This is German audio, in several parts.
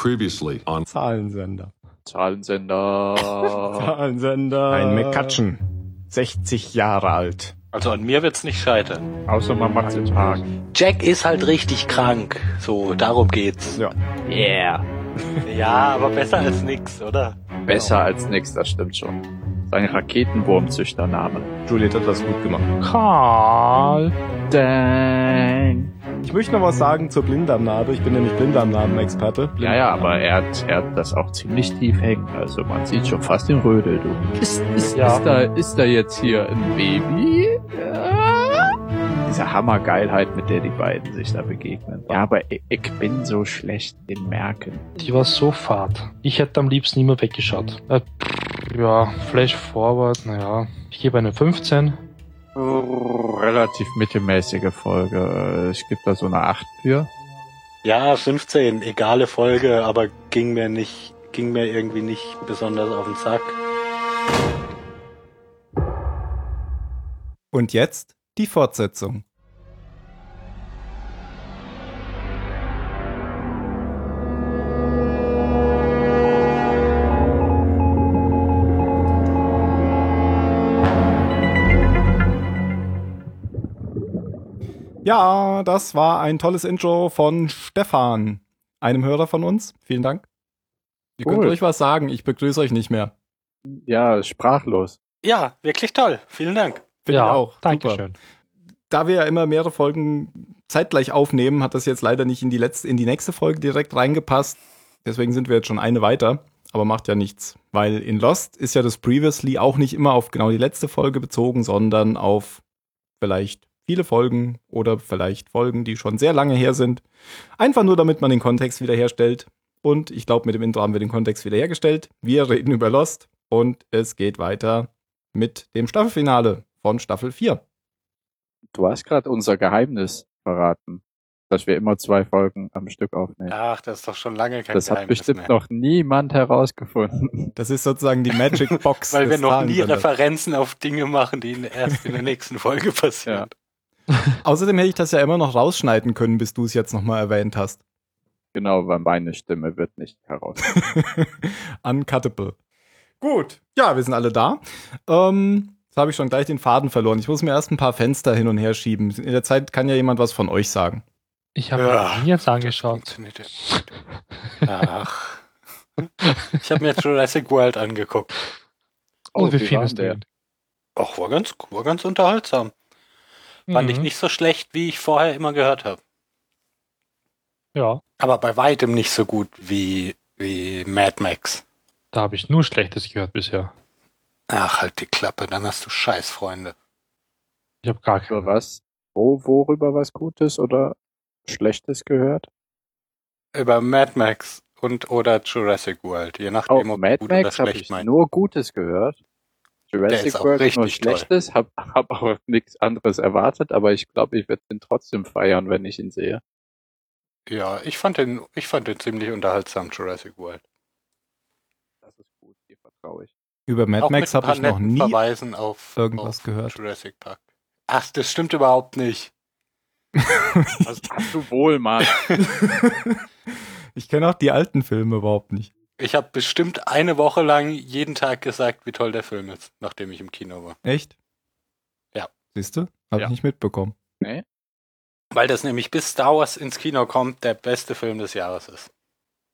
Previously on Zahlensender. Zahlensender. Zahlensender. Ein McCutcheon. 60 Jahre alt. Also an mir wird's nicht scheitern. Außer man macht den Tag. Jack ist halt richtig krank. So, darum geht's. Ja. Yeah. Ja, aber besser als nix, oder? Besser als nix, das stimmt schon. Sein Raketenwurmzüchtername. Juliet hat das gut gemacht. Karl. Dang. Ich möchte noch was sagen zur Blinddarmnarbe. Ich bin nämlich Blinddarmnarben-Experte. Ja, ja, aber er hat, er hat das auch ziemlich tief hängen. Also man sieht schon fast den Rödel, du. Ist, ist, Ja. ist, da, ist da jetzt hier ein Baby? Ja. Diese Hammergeilheit, mit der die beiden sich da begegnen. Ja, aber ich, ich bin so schlecht in Merken. Die war so fad. Ich hätte am liebsten immer weggeschaut. Äh, pff, ja, Flash Forward, naja. Ich gebe eine 15. Relativ mittelmäßige Folge. Ich gebe da so eine 8 für. Ja, 15, egale Folge, aber ging mir nicht, ging mir irgendwie nicht besonders auf den Sack. Und jetzt die Fortsetzung. Ja, das war ein tolles Intro von Stefan, einem Hörer von uns. Vielen Dank. Ihr könnt Cool. ruhig was sagen, ich begrüße euch nicht mehr. Ja, sprachlos. Ja, wirklich toll. Vielen Dank. Finde ja, ich auch. Super. Dankeschön. da wir ja immer mehrere Folgen zeitgleich aufnehmen, hat das jetzt leider nicht in die letzte, in die nächste Folge direkt reingepasst. Deswegen sind wir jetzt schon eine weiter, aber macht ja nichts. Weil in Lost ist ja das Previously auch nicht immer auf genau die letzte Folge bezogen, sondern auf vielleicht viele Folgen oder vielleicht Folgen, die schon sehr lange her sind. Einfach nur, damit man den Kontext wiederherstellt. Und ich glaube, mit dem Intro haben wir den Kontext wiederhergestellt. Wir reden über Lost und es geht weiter mit dem Staffelfinale von Staffel 4. Du hast gerade unser Geheimnis verraten, dass wir immer zwei Folgen am Stück aufnehmen. Ach, das ist doch schon lange kein das hat Geheimnis bestimmt mehr. noch niemand herausgefunden. Das ist sozusagen die Magic Box. Weil wir noch nie. Referenzen auf Dinge machen, die erst in der nächsten Folge passieren. Außerdem hätte ich das ja immer noch rausschneiden können, bis du es jetzt nochmal erwähnt hast. genau, weil meine Stimme wird nicht heraus. Uncuttable. Gut. Ja, wir sind alle da. Ähm, jetzt habe ich schon gleich den Faden verloren. Ich muss mir erst ein paar Fenster hin und her schieben. In der Zeit kann ja jemand was von euch sagen. Ich habe Ja. mir jetzt angeschaut. Ach. Ich habe mir Jurassic World angeguckt. Oh, wie wie viel ist der? der? Ach, war ganz, war ganz unterhaltsam. Fand ich Mhm. nicht so schlecht, wie ich vorher immer gehört habe. Ja, Aber bei weitem nicht so gut wie, wie Mad Max. da habe ich nur Schlechtes gehört bisher. Ach, halt die Klappe, dann hast du Scheißfreunde. Ich habe gar Über keine. was? Wo, worüber was Gutes oder Schlechtes gehört? Über Mad Max und oder Jurassic World, je Oh, nachdem, ob Mad gut oder Max habe schlecht ich meinst. nur Gutes gehört. Der Jurassic ist auch World nur richtig toll. Schlechtes, hab, hab auch nichts anderes erwartet, aber ich glaube, ich werde ihn trotzdem feiern, wenn ich ihn sehe. Ja, ich fand den, ich fand den ziemlich unterhaltsam, Jurassic World. Das ist gut, dir vertraue ich. Über Mad Auch Max habe ich noch nie. Verweisen auf, irgendwas auf gehört. Jurassic Park. Ach, das stimmt überhaupt nicht. Was hast du wohl, Mann? ich kenne auch die alten Filme überhaupt nicht. Ich habe bestimmt eine Woche lang jeden Tag gesagt, wie toll der Film ist, nachdem ich im Kino war. Echt? Ja. Siehst du? Habe Ja. ich nicht mitbekommen. nee? Weil das nämlich bis Star Wars ins Kino kommt, der beste Film des Jahres ist.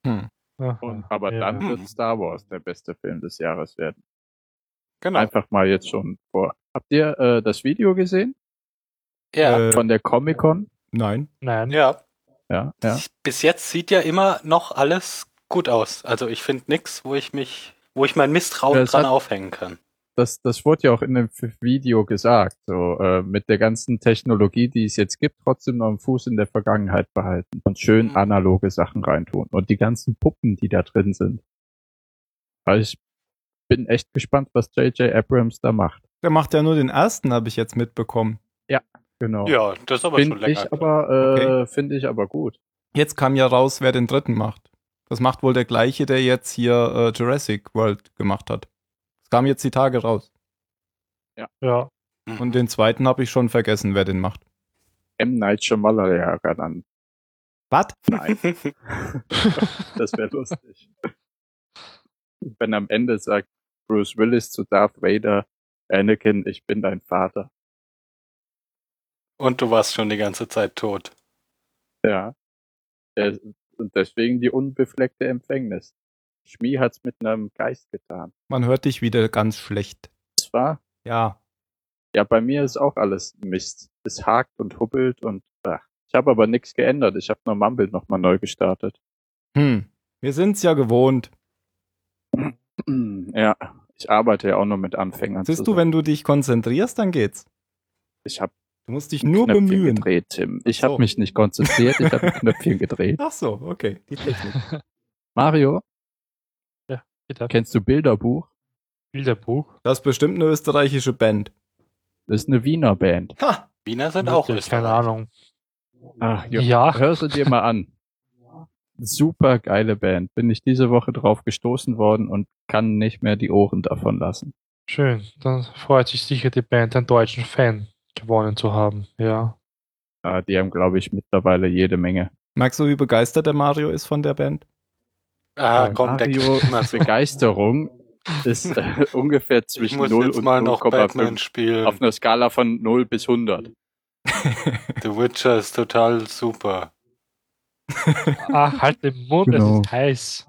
Hm. Aha, Und, aber ja. dann wird Star Wars der beste Film des Jahres werden. Genau. Einfach mal jetzt schon vor. Habt ihr äh, das Video gesehen ja. Äh, von der Comic Con? Nein. Nein. ja. Ja, ja. Bis jetzt sieht ja immer noch alles gut aus. Also ich finde nix, wo ich mich, wo ich mein Misstrauen Ja, es dran hat- aufhängen kann. Das, das wurde ja auch in dem Video gesagt. So äh, mit der ganzen Technologie, die es jetzt gibt, trotzdem noch einen Fuß in der Vergangenheit behalten und schön Mhm. analoge Sachen reintun. Und die ganzen Puppen, die da drin sind. Also ich bin echt gespannt, was J.J. Abrams da macht. Der macht ja nur den ersten, habe ich jetzt mitbekommen. Genau. Ja, das ist aber schon Finde länger. ich aber, äh, Okay. finde ich aber gut. Jetzt kam ja raus, wer den dritten macht. Das macht wohl der gleiche, der jetzt hier äh, Jurassic World gemacht hat. Es kam jetzt die Tage raus. Ja. Mhm. Und den zweiten habe ich schon vergessen, wer den macht. M. Night Shyamalan dann. Was? Nein. das wäre lustig. Wenn am Ende sagt Bruce Willis zu Darth Vader, Anakin, ich bin dein Vater. Und du warst schon die ganze Zeit tot. Ja. Der, und deswegen die unbefleckte Empfängnis. Schmi hat's mit einem Geist getan. Man hört dich wieder ganz schlecht. Das war, Ja. ja, bei mir ist auch alles Mist. Es hakt und hubbelt und ach. ich habe aber nichts geändert. Ich habe nur Mumble nochmal neu gestartet. Hm. Wir sind's ja gewohnt. Ja, ich arbeite ja auch nur mit Anfängern. Siehst du, wenn du dich konzentrierst, dann geht's. ich habe Du musst dich nur Knöpfchen bemühen. gedreht, Tim. Ich So. habe mich nicht konzentriert, ich habe Knöpfchen gedreht. Ach so, okay. Die Technik. Mario, Bitte. kennst du Bilderbuch? Bilderbuch. Das ist bestimmt eine österreichische Band. Das ist eine Wiener Band. Ha! Wiener sind auch Möglich, Keine Österreich. Ahnung. Ach, jo, Ja. hör sie dir mal an. Super geile Band. Bin ich diese Woche drauf gestoßen worden und kann nicht mehr die Ohren davon lassen. Schön. Dann freut sich sicher die Band, einen deutschen Fan gewonnen zu haben. Ja. Ah, die haben, glaube ich, mittlerweile jede Menge. Magst du, wie begeistert der Mario ist von der Band? Ah, Ja, komm, der Mario so. Begeisterung ist äh, ungefähr Ich zwischen muss 0 jetzt und mal noch Batman 0,5. spielen. Auf einer Skala von 0 bis 100. The Witcher ist total super. Ah, halt den Mund, Genau. es ist heiß.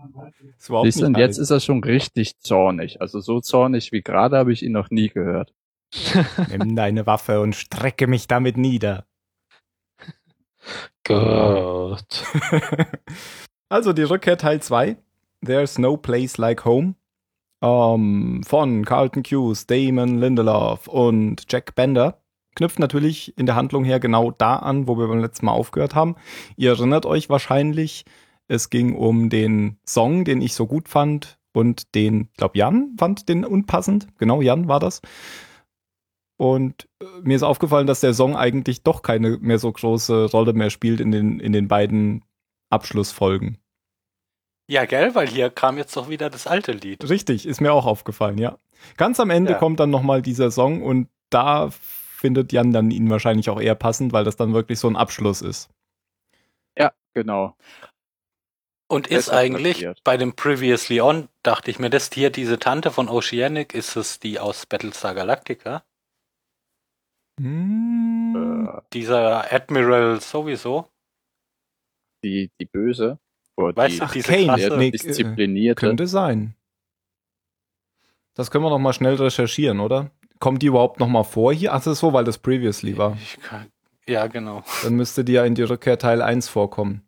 Ist Siehst du, und nicht jetzt ist er schon richtig zornig. Also so zornig wie gerade habe ich ihn noch nie gehört. Nimm deine Waffe und strecke mich damit nieder. Gott. also die Rückkehr Teil 2. There's no place like home. Ähm, von Carlton Hughes, Damon Lindelof und Jack Bender. Knüpft natürlich in der Handlung her genau da an, wo wir beim letzten Mal aufgehört haben. Ihr erinnert euch wahrscheinlich, es ging um den Song, den ich so gut fand und den, ich glaube, Jan fand den unpassend. Genau, Jan war das. Und äh, mir ist aufgefallen, dass der Song eigentlich doch keine mehr so große Rolle mehr spielt in den, in den beiden Abschlussfolgen. Ja, gell, weil hier kam jetzt doch wieder das alte Lied. Richtig, ist mir auch aufgefallen, ja. Ganz am Ende Ja. kommt dann nochmal dieser Song und da findet Jan dann ihn wahrscheinlich auch eher passend, weil das dann wirklich so ein Abschluss ist. Ja, genau. Und ist eigentlich platziert. bei dem Previously On, dachte ich mir, das hier, diese Tante von Oceanic, ist es die aus Battlestar Galactica? Hm, Äh, Dieser Admiral sowieso? die, die Böse. Oder Weißt die Ach, diese Kane, krasse... nee, äh, disziplinierte. könnte sein. Das können wir noch mal schnell recherchieren, oder? Kommt die überhaupt noch mal vor hier? Ach, das ist so, weil das Previously war. Ich kann, ja, genau. Dann müsste die ja in die Rückkehr Teil 1 vorkommen.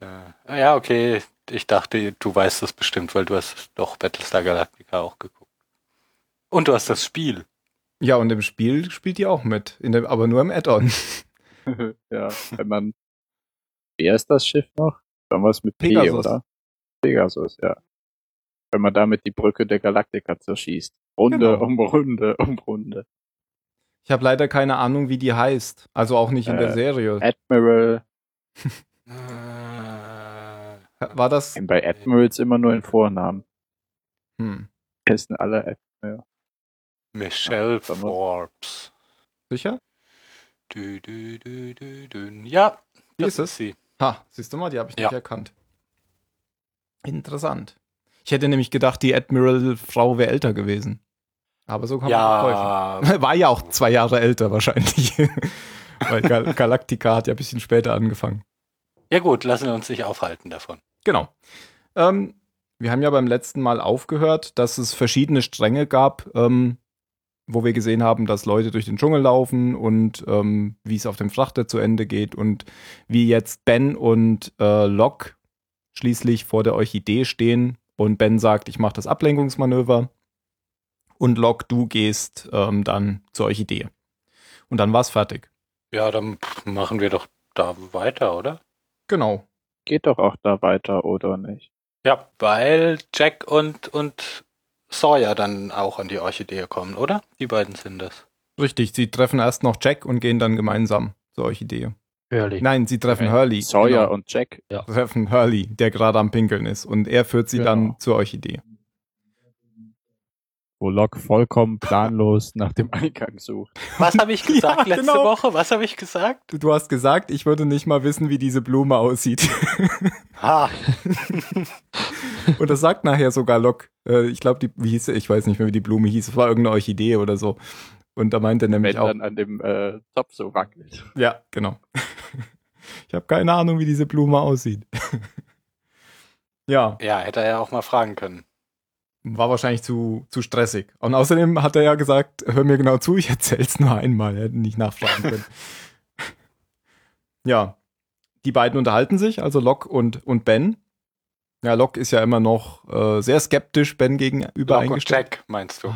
Ja. ja, okay. Ich dachte, du weißt das bestimmt, weil du hast doch Battlestar Galactica auch geguckt. Und du hast das Spiel. Ja, und im Spiel spielt die auch mit, in dem, aber nur im Add-on. ja, wenn man. Wer ist das Schiff noch? Dann was mit P, Pegasus. oder? Pegasus, ja. Wenn man damit die Brücke der Galaktika zerschießt. Runde Genau. um Runde um Runde. Ich habe leider keine Ahnung, wie die heißt. Also auch nicht in der Äh, Serie. Admiral. Äh, War das? Bei Admirals immer nur in Vornamen. Hm, Heißen alle Ad Michelle was. Forbes. sicher? Du, du, du, du, du. Ja, Wie das ist es? sie. Ha, siehst du mal, die habe ich Ja. nicht erkannt. Interessant. Ich hätte nämlich gedacht, die Admiral-Frau wäre älter gewesen. Aber so kann man Ja, täuschen. War ja auch zwei Jahre älter wahrscheinlich. Weil Gal Galactica hat ja ein bisschen später angefangen. ja gut, lassen wir uns nicht aufhalten davon. Genau. Ähm, wir haben ja beim letzten Mal aufgehört, dass es verschiedene Stränge gab, ähm, wo wir gesehen haben, dass Leute durch den Dschungel laufen und ähm, wie es auf dem Frachter zu Ende geht und wie jetzt Ben und äh, Locke schließlich vor der Orchidee stehen und Ben sagt, ich mache das Ablenkungsmanöver und Locke, du gehst ähm, dann zur Orchidee. Und dann war es fertig. Ja, dann machen wir doch da weiter, oder? Genau. Geht doch auch da weiter, oder nicht? Ja, weil Jack und, und Sawyer dann auch an die Orchidee kommen, oder? Die beiden sind das. Richtig, sie treffen erst noch Jack und gehen dann gemeinsam zur Orchidee. Hörlich. Nein, sie treffen Okay. Hurley. Sawyer Genau. und Jack. treffen Hurley, der gerade am Pinkeln ist. Und er führt sie Genau. dann zur Orchidee. Wo Locke vollkommen planlos nach dem Eingang sucht. Was habe ich gesagt Ja, letzte genau. Woche? Was habe ich gesagt? Du, du hast gesagt, ich würde nicht mal wissen, wie diese Blume aussieht. Ha, Und das sagt nachher sogar Locke. Äh, ich glaube, die, wie hieß sie? Ich weiß nicht mehr, wie die Blume hieß. Es war irgendeine Orchidee oder so. Und da meinte er nämlich Wenn auch. dann an dem äh, Topf so wackelt. Ja, genau. Ich habe keine Ahnung, wie diese Blume aussieht. ja, ja, hätte er ja auch mal fragen können. War wahrscheinlich zu, zu stressig. Und außerdem hat er ja gesagt, hör mir genau zu, ich erzähl's nur einmal. Er hätte nicht nachfragen können. ja, die beiden unterhalten sich, also Locke und, und Ben. Ja, Locke ist ja immer noch äh, sehr skeptisch Ben gegenüber Lock und. Jack, meinst du?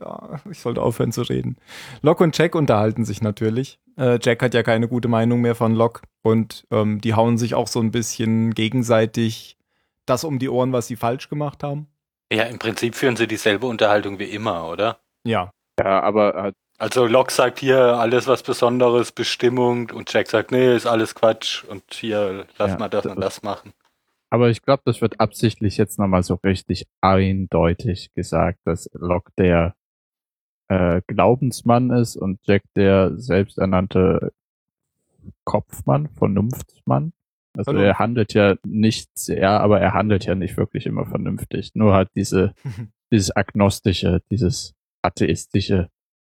Ja, ich sollte aufhören zu reden. Locke und Jack unterhalten sich natürlich. Äh, Jack hat ja keine gute Meinung mehr von Locke und ähm, die hauen sich auch so ein bisschen gegenseitig das um die Ohren, was sie falsch gemacht haben. Ja, im Prinzip führen sie dieselbe Unterhaltung wie immer, oder? Ja, Ja, aber äh, Also Locke sagt hier alles was Besonderes, Bestimmung und Jack sagt, nee, ist alles Quatsch und hier lass Ja, mal das das- und das machen. Aber ich glaube, das wird absichtlich jetzt nochmal so richtig eindeutig gesagt, dass Locke der äh, Glaubensmann ist und Jack der selbsternannte Kopfmann, Vernunftsmann. Also Vernunft. er handelt ja nicht sehr, aber er handelt ja nicht wirklich immer vernünftig. Nur halt diese, dieses agnostische, dieses atheistische,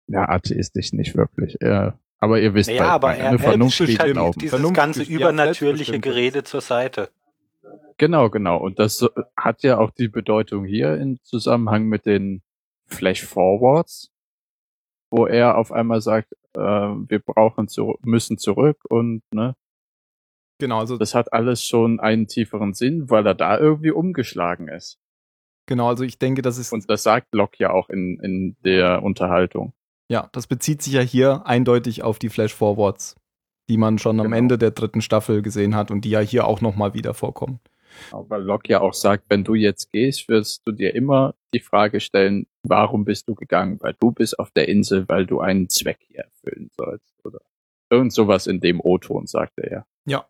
ja, atheistisch nicht wirklich. Ja, aber ihr wisst, Naja, halt, aber eine er, er Vernunft steht halt Glauben. dieses Vernunft ganze ist- ja, übernatürliche. Gerede zur Seite. Genau, genau. Und das so- hat ja auch die Bedeutung hier im Zusammenhang mit den Flash Forwards, wo er auf einmal sagt, äh, wir brauchen zu, müssen zurück und ne, genau, also, das hat alles schon einen tieferen Sinn, weil er da irgendwie umgeschlagen ist. genau, also ich denke, das ist, Und das sagt Locke ja auch in, in der Unterhaltung. ja, das bezieht sich ja hier eindeutig auf die Flash Forwards, die man schon am Genau. Ende der dritten Staffel gesehen hat und die ja hier auch nochmal wieder vorkommen. Weil Locke ja auch sagt, wenn du jetzt gehst, wirst du dir immer die Frage stellen, warum bist du gegangen? Weil du bist auf der Insel, weil du einen Zweck hier erfüllen sollst. Oder irgend sowas in dem O-Ton, sagt er ja. Ja.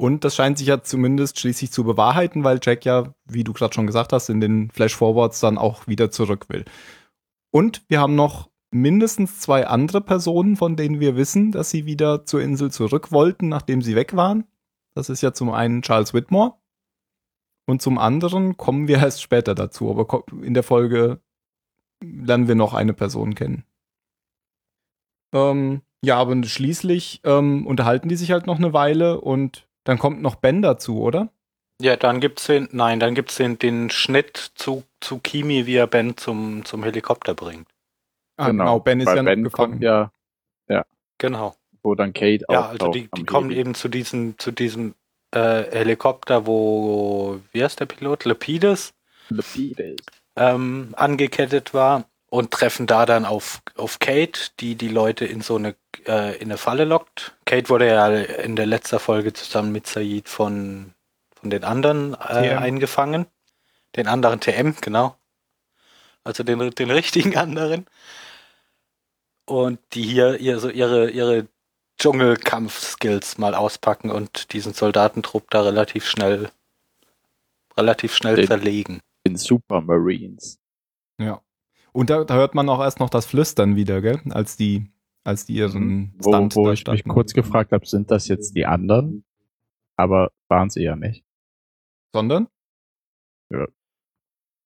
Und das scheint sich ja zumindest schließlich zu bewahrheiten, weil Jack ja, wie du gerade schon gesagt hast, in den Flash-Forwards dann auch wieder zurück will. Und wir haben noch mindestens zwei andere Personen, von denen wir wissen, dass sie wieder zur Insel zurück wollten, nachdem sie weg waren. Das ist ja zum einen Charles Whitmore. Und zum anderen kommen wir erst später dazu, aber in der Folge lernen wir noch eine Person kennen. Ähm, ja, aber schließlich ähm, unterhalten die sich halt noch eine Weile und dann kommt noch Ben dazu, oder? Ja, dann gibt's den, nein, dann gibt's den, den Schnitt zu, zu Kimi, wie er Ben zum, zum Helikopter bringt. Ah, genau. Ben ist Weil ja ben gefangen. kommt ja, Genau. wo dann Kate Ja, auftaucht also die, die kommen Heli. eben zu diesem, zu diesem äh, Helikopter, wo, wie heißt der Pilot? Lepides Lepides. ähm, angekettet war und treffen da dann auf, auf Kate, die die Leute in so eine, äh, in eine Falle lockt. Kate wurde ja in der letzten Folge zusammen mit Said von, von den anderen äh, eingefangen. Den anderen TM, genau. Also den, den richtigen anderen. Und die hier ihr, so ihre, ihre Dschungelkampf-Skills mal auspacken und diesen Soldatentrupp da relativ schnell, relativ schnell Den- zerlegen. In Supermarines. Ja. Und da, da hört man auch erst noch das Flüstern wieder, gell? Als die, als die ihren Wo, Stunt wo da ich mich kurz gefragt habe, sind das jetzt die anderen? Aber waren sie ja nicht. Sondern?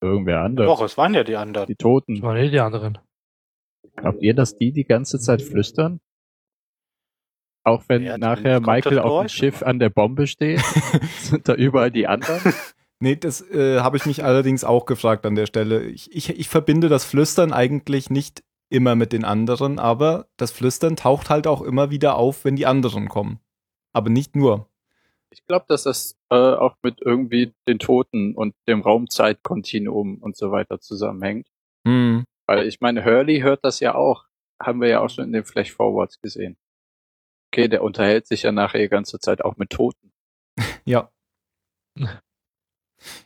Irgendwer anders. Doch, es waren ja die anderen. Die Toten. Das waren eh die anderen. Glaubt ihr, dass die die ganze Zeit flüstern? Auch wenn Ja, nachher Michael auf dem Schiff an der Bombe steht, sind da überall die anderen? Nee, das äh, habe ich mich allerdings auch gefragt an der Stelle. Ich, ich, ich verbinde das Flüstern eigentlich nicht immer mit den anderen, aber das Flüstern taucht halt auch immer wieder auf, wenn die anderen kommen. Aber nicht nur. Ich glaube, dass das äh, auch mit irgendwie den Toten und dem Raumzeitkontinuum und so weiter zusammenhängt. Hm. Weil ich meine, Hurley hört das ja auch. Haben wir ja auch schon in den Flash Forwards gesehen. Okay, der unterhält sich ja nachher die ganze Zeit auch mit Toten. Ja.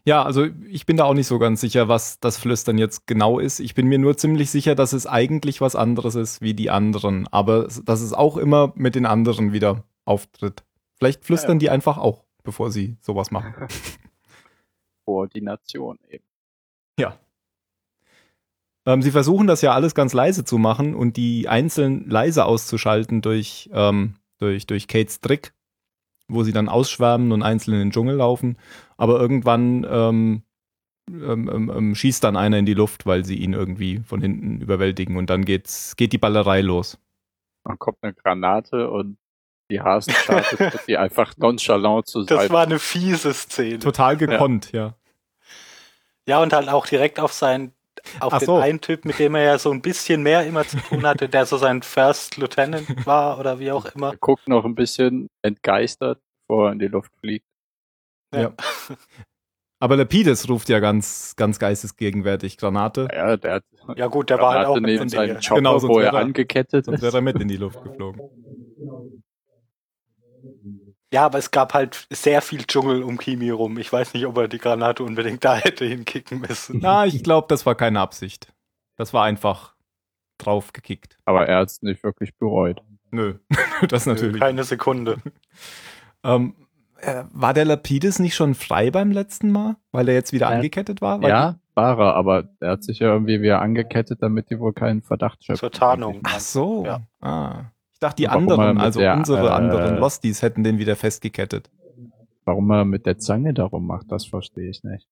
Ja, also ich bin da auch nicht so ganz sicher, was das Flüstern jetzt genau ist. Ich bin mir nur ziemlich sicher, dass es eigentlich was anderes ist wie die anderen, aber dass es auch immer mit den anderen wieder auftritt. Vielleicht flüstern Ja, ja. die einfach auch, bevor sie sowas machen. Koordination eben. Ja. Ähm, sie versuchen das ja alles ganz leise zu machen und die einzeln leise auszuschalten durch, ähm, durch, durch Kates Trick, wo sie dann ausschwärmen und einzeln in den Dschungel laufen. Aber irgendwann ähm, ähm, ähm, ähm, schießt dann einer in die Luft, weil sie ihn irgendwie von hinten überwältigen und dann geht's, geht die Ballerei los. Dann kommt eine Granate und die Hasen startet sie einfach nonchalant zu Das Seite. war eine fiese Szene. Total gekonnt, ja. Ja, und halt auch direkt auf seinen, auf Ach den so. einen Typ, mit dem er ja so ein bisschen mehr immer zu tun hatte, der so sein First Lieutenant war oder wie auch immer. Er guckt noch ein bisschen entgeistert, bevor er in die Luft fliegt. Ja. Aber Lapidus ruft ja ganz, ganz geistesgegenwärtig Granate, Ja, der hat Ja gut, der war halt auch Granate neben mit seinem. Chopper, Genau, sonst wo er wäre er- angekettet sonst ist. wäre er mit in die Luft geflogen. Ja, aber es gab halt sehr viel Dschungel um Kimi rum. Ich weiß nicht, ob er die Granate unbedingt da hätte hinkicken müssen. Na, ich glaube, das war keine Absicht. Das war einfach draufgekickt. Aber er hat es nicht wirklich bereut. Nö, das natürlich. Keine Sekunde. Ähm, äh, war der Lapidus nicht schon frei beim letzten Mal, weil er jetzt wieder Äh, angekettet war? Weil Ja, war er, aber er hat sich ja irgendwie wieder angekettet, damit die wohl keinen Verdacht schöpfen. Zur Tarnung. Ach so. Ja. Ah. Ich dachte, die Warum er anderen, also der, unsere äh, anderen Losties hätten den wieder festgekettet. Warum er mit der Zange darum macht, das verstehe ich nicht.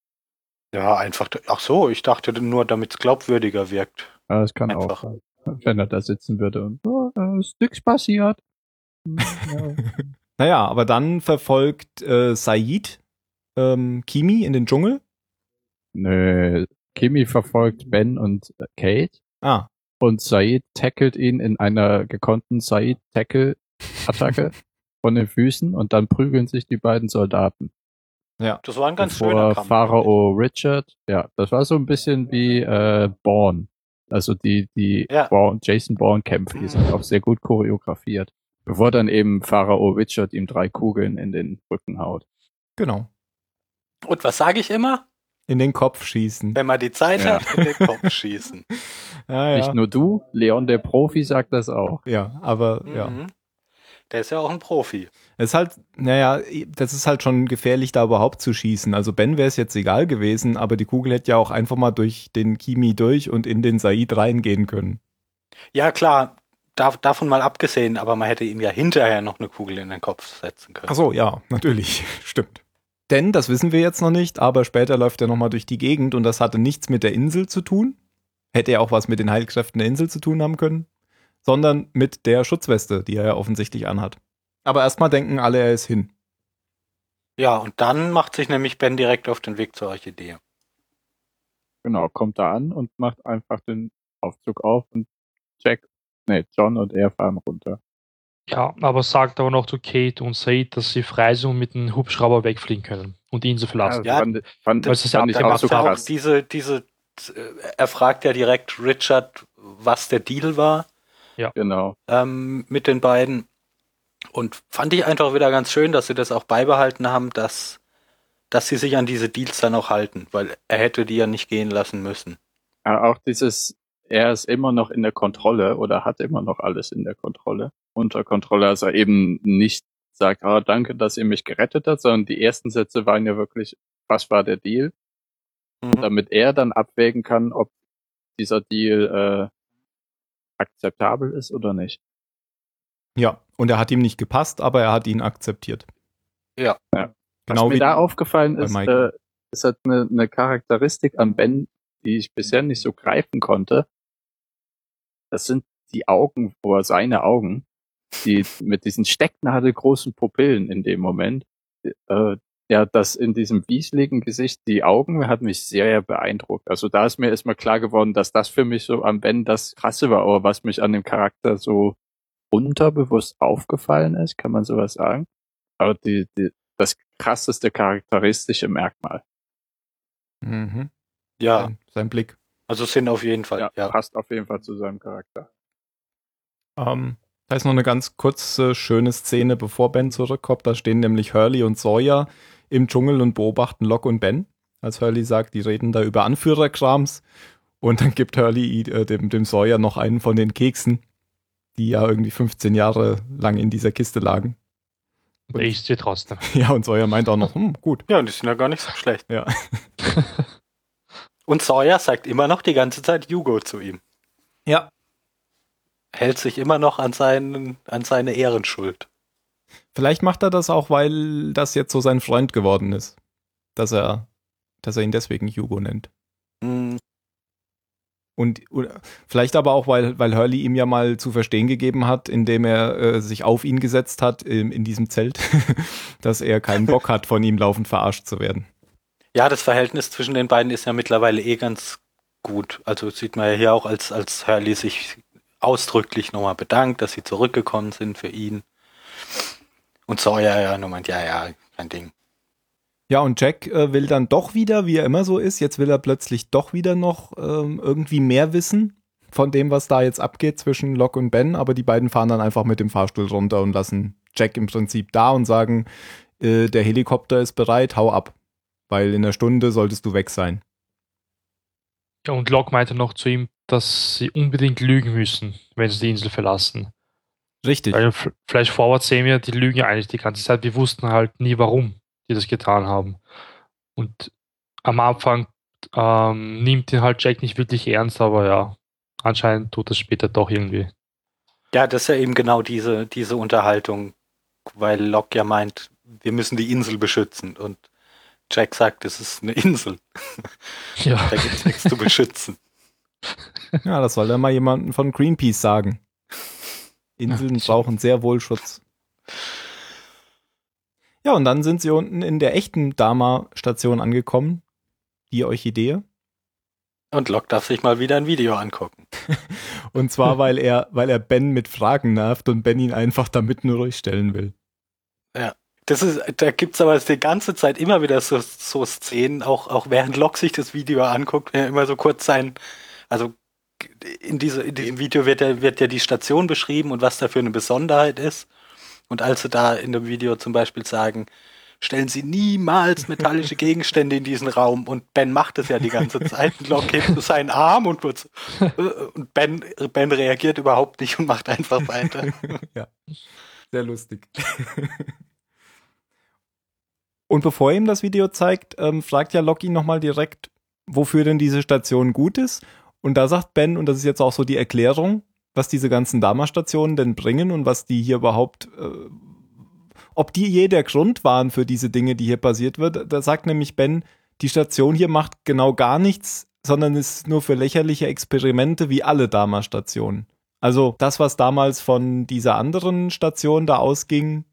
Ja, einfach. Ach so, ich dachte nur, damit es glaubwürdiger wirkt. Aber das kann Einfach. auch. Wenn er da sitzen würde und oh, da ist nichts passiert. Hm, ja. Naja, aber dann verfolgt äh, Said ähm, Kimi in den Dschungel. Nö, Kimi verfolgt Ben und äh, Kate Ah, und Said tackelt ihn in einer gekonnten Said-Tackle-Attacke von den Füßen und dann prügeln sich die beiden Soldaten. Das war ein ganz schöner Bevor Kampf. Pharao Richard, ja, das war so ein bisschen wie äh, Bourne. Also die, die Ja. Bourne, Jason Bourne-Kämpfe, die sind auch sehr gut choreografiert. Bevor dann eben Pharao Richard ihm drei Kugeln in den Rücken haut. genau. Und was sage ich immer? In den Kopf schießen. Wenn man die Zeit Ja. hat, in den Kopf schießen. Ja, ja. Nicht nur du, Leon der Profi sagt das auch. ja, aber ja. Mhm. Der ist ja auch ein Profi. Es ist halt, naja, das ist halt schon gefährlich, da überhaupt zu schießen. Also Ben wäre es jetzt egal gewesen, aber die Kugel hätte ja auch einfach mal durch den Kimi durch und in den Said reingehen können. Ja, klar, da, davon mal abgesehen, aber man hätte ihm ja hinterher noch eine Kugel in den Kopf setzen können. Ach so, ja, natürlich, stimmt. Denn, das wissen wir jetzt noch nicht, aber später läuft er nochmal durch die Gegend und das hatte nichts mit der Insel zu tun. Hätte er auch was mit den Heilkräften der Insel zu tun haben können, sondern mit der Schutzweste, die er ja offensichtlich anhat. Aber erstmal denken alle, er ist hin. Ja, und dann macht sich nämlich Ben direkt auf den Weg zur Orchidee. Genau, kommt da an und macht einfach den Aufzug auf und Jack, nee, John und er fahren runter. Ja, aber sagt aber noch zu Kate und Said, dass sie frei sind und mit dem Hubschrauber wegfliegen können und die Insel verlassen. Ja, fand, fand, das ist ja fand auch so ja auch krass. diese, diese, äh, er fragt ja direkt Richard, was der Deal war Genau. ähm, mit den beiden. Und fand ich einfach wieder ganz schön, dass sie das auch beibehalten haben, dass, dass sie sich an diese Deals dann auch halten, weil er hätte die ja nicht gehen lassen müssen. Ja, auch dieses, er ist immer noch in der Kontrolle oder hat immer noch alles in der Kontrolle, unter Kontrolle, also eben nicht sagt, ah, danke, dass ihr mich gerettet habt, sondern die ersten Sätze waren ja wirklich, was war der Deal? Mhm. Damit er dann abwägen kann, ob dieser Deal äh, akzeptabel ist oder nicht. Ja, und er hat ihm nicht gepasst, aber er hat ihn akzeptiert. Ja. Ja. Genau Was mir wie da aufgefallen ist, äh, es hat eine, eine Charakteristik an Ben, die ich bisher nicht so greifen konnte. Das sind die Augen oder seine Augen, die mit diesen stecknadelgroßen Pupillen in dem Moment. Äh, ja, das in diesem wieseligen Gesicht, die Augen hat mich sehr beeindruckt. Also da ist mir erstmal klar geworden, dass das für mich so am Ben das Krasse war, aber was mich an dem Charakter so unterbewusst aufgefallen ist, kann man sowas sagen. Aber die, die, das krasseste charakteristische Merkmal. Mhm. Ja, Sein, sein Blick. Also sind auf jeden Fall, Ja, ja. passt auf jeden Fall zu seinem Charakter. Ähm, da ist noch eine ganz kurze, schöne Szene, bevor Ben zurückkommt. Da stehen nämlich Hurley und Sawyer im Dschungel und beobachten Locke und Ben. Als Hurley sagt, die reden da über Anführerkrams. Und dann gibt Hurley äh, dem, dem Sawyer noch einen von den Keksen, die ja irgendwie 15 Jahre lang in dieser Kiste lagen. Und isst sie trotzdem. Ja, und Sawyer meint auch noch, hm, gut. Ja, und die sind ja gar nicht so schlecht. Ja. Und Sawyer sagt immer noch die ganze Zeit Hugo zu ihm. Ja. Hält sich immer noch an, seinen, an seine Ehrenschuld. Vielleicht macht er das auch, weil das jetzt so sein Freund geworden ist. Dass er, dass er ihn deswegen Hugo nennt. Hm, Und vielleicht aber auch, weil, weil Hurley ihm ja mal zu verstehen gegeben hat, indem er äh, sich auf ihn gesetzt hat in, in diesem Zelt, dass er keinen Bock hat, von ihm laufend verarscht zu werden. Ja, das Verhältnis zwischen den beiden ist ja mittlerweile eh ganz gut. Also sieht man ja hier auch, als, als Hurley sich ausdrücklich nochmal bedankt, dass sie zurückgekommen sind für ihn. Und Sawyer ja nur meint, ja, ja, kein Ding. Ja, und Jack äh, will dann doch wieder, wie er immer so ist, jetzt will er plötzlich doch wieder noch ähm, irgendwie mehr wissen von dem, was da jetzt abgeht zwischen Locke und Ben, aber die beiden fahren dann einfach mit dem Fahrstuhl runter und lassen Jack im Prinzip da und sagen, äh, der Helikopter ist bereit, hau ab. Weil in einer Stunde solltest du weg sein. Ja, und Locke meinte noch zu ihm, dass sie unbedingt lügen müssen, wenn sie die Insel verlassen. Richtig. Weil Flash Forward sehen wir, die lügen ja eigentlich die ganze Zeit. Wir wussten halt nie, warum die das getan haben. Und am Anfang ähm, nimmt ihn halt Jack nicht wirklich ernst, aber ja, anscheinend tut das später doch irgendwie. Ja, das ist ja eben genau diese, diese Unterhaltung, weil Locke ja meint, wir müssen die Insel beschützen. Und Jack sagt, es ist eine Insel. Ja, Da gibt es nichts zu beschützen. Ja, das soll dann mal jemanden von Greenpeace sagen. Inseln brauchen sehr wohl Schutz. Ja, und dann sind sie unten in der echten Dama-Station angekommen. Die Orchidee. Und Locke darf sich mal wieder ein Video angucken. Und zwar, weil er, weil er Ben mit Fragen nervt und Ben ihn einfach da mitten ruhig stellen will. Das ist, da gibt's aber die ganze Zeit immer wieder so, so Szenen, auch, auch während Locke sich das Video anguckt, er immer so kurz sein, also in, diese, in diesem Video wird ja, wird ja die Station beschrieben und was da für eine Besonderheit ist. Und als sie da in dem Video zum Beispiel sagen, stellen Sie niemals metallische Gegenstände in diesen Raum und Ben macht es ja die ganze Zeit Locke hebt seinen Arm und, wird äh, und Ben, Ben reagiert überhaupt nicht und macht einfach weiter. ja. Sehr lustig. Und bevor er ihm das Video zeigt, ähm, fragt ja Locke ihn nochmal direkt, wofür denn diese Station gut ist. Und da sagt Ben, und das ist jetzt auch so die Erklärung, was diese ganzen Dama-Stationen denn bringen und was die hier überhaupt, äh, ob die je der Grund waren für diese Dinge, die hier passiert wird. Da sagt nämlich Ben, die Station hier macht genau gar nichts, sondern ist nur für lächerliche Experimente wie alle Dama-Stationen. Also das, was damals von dieser anderen Station da ausging,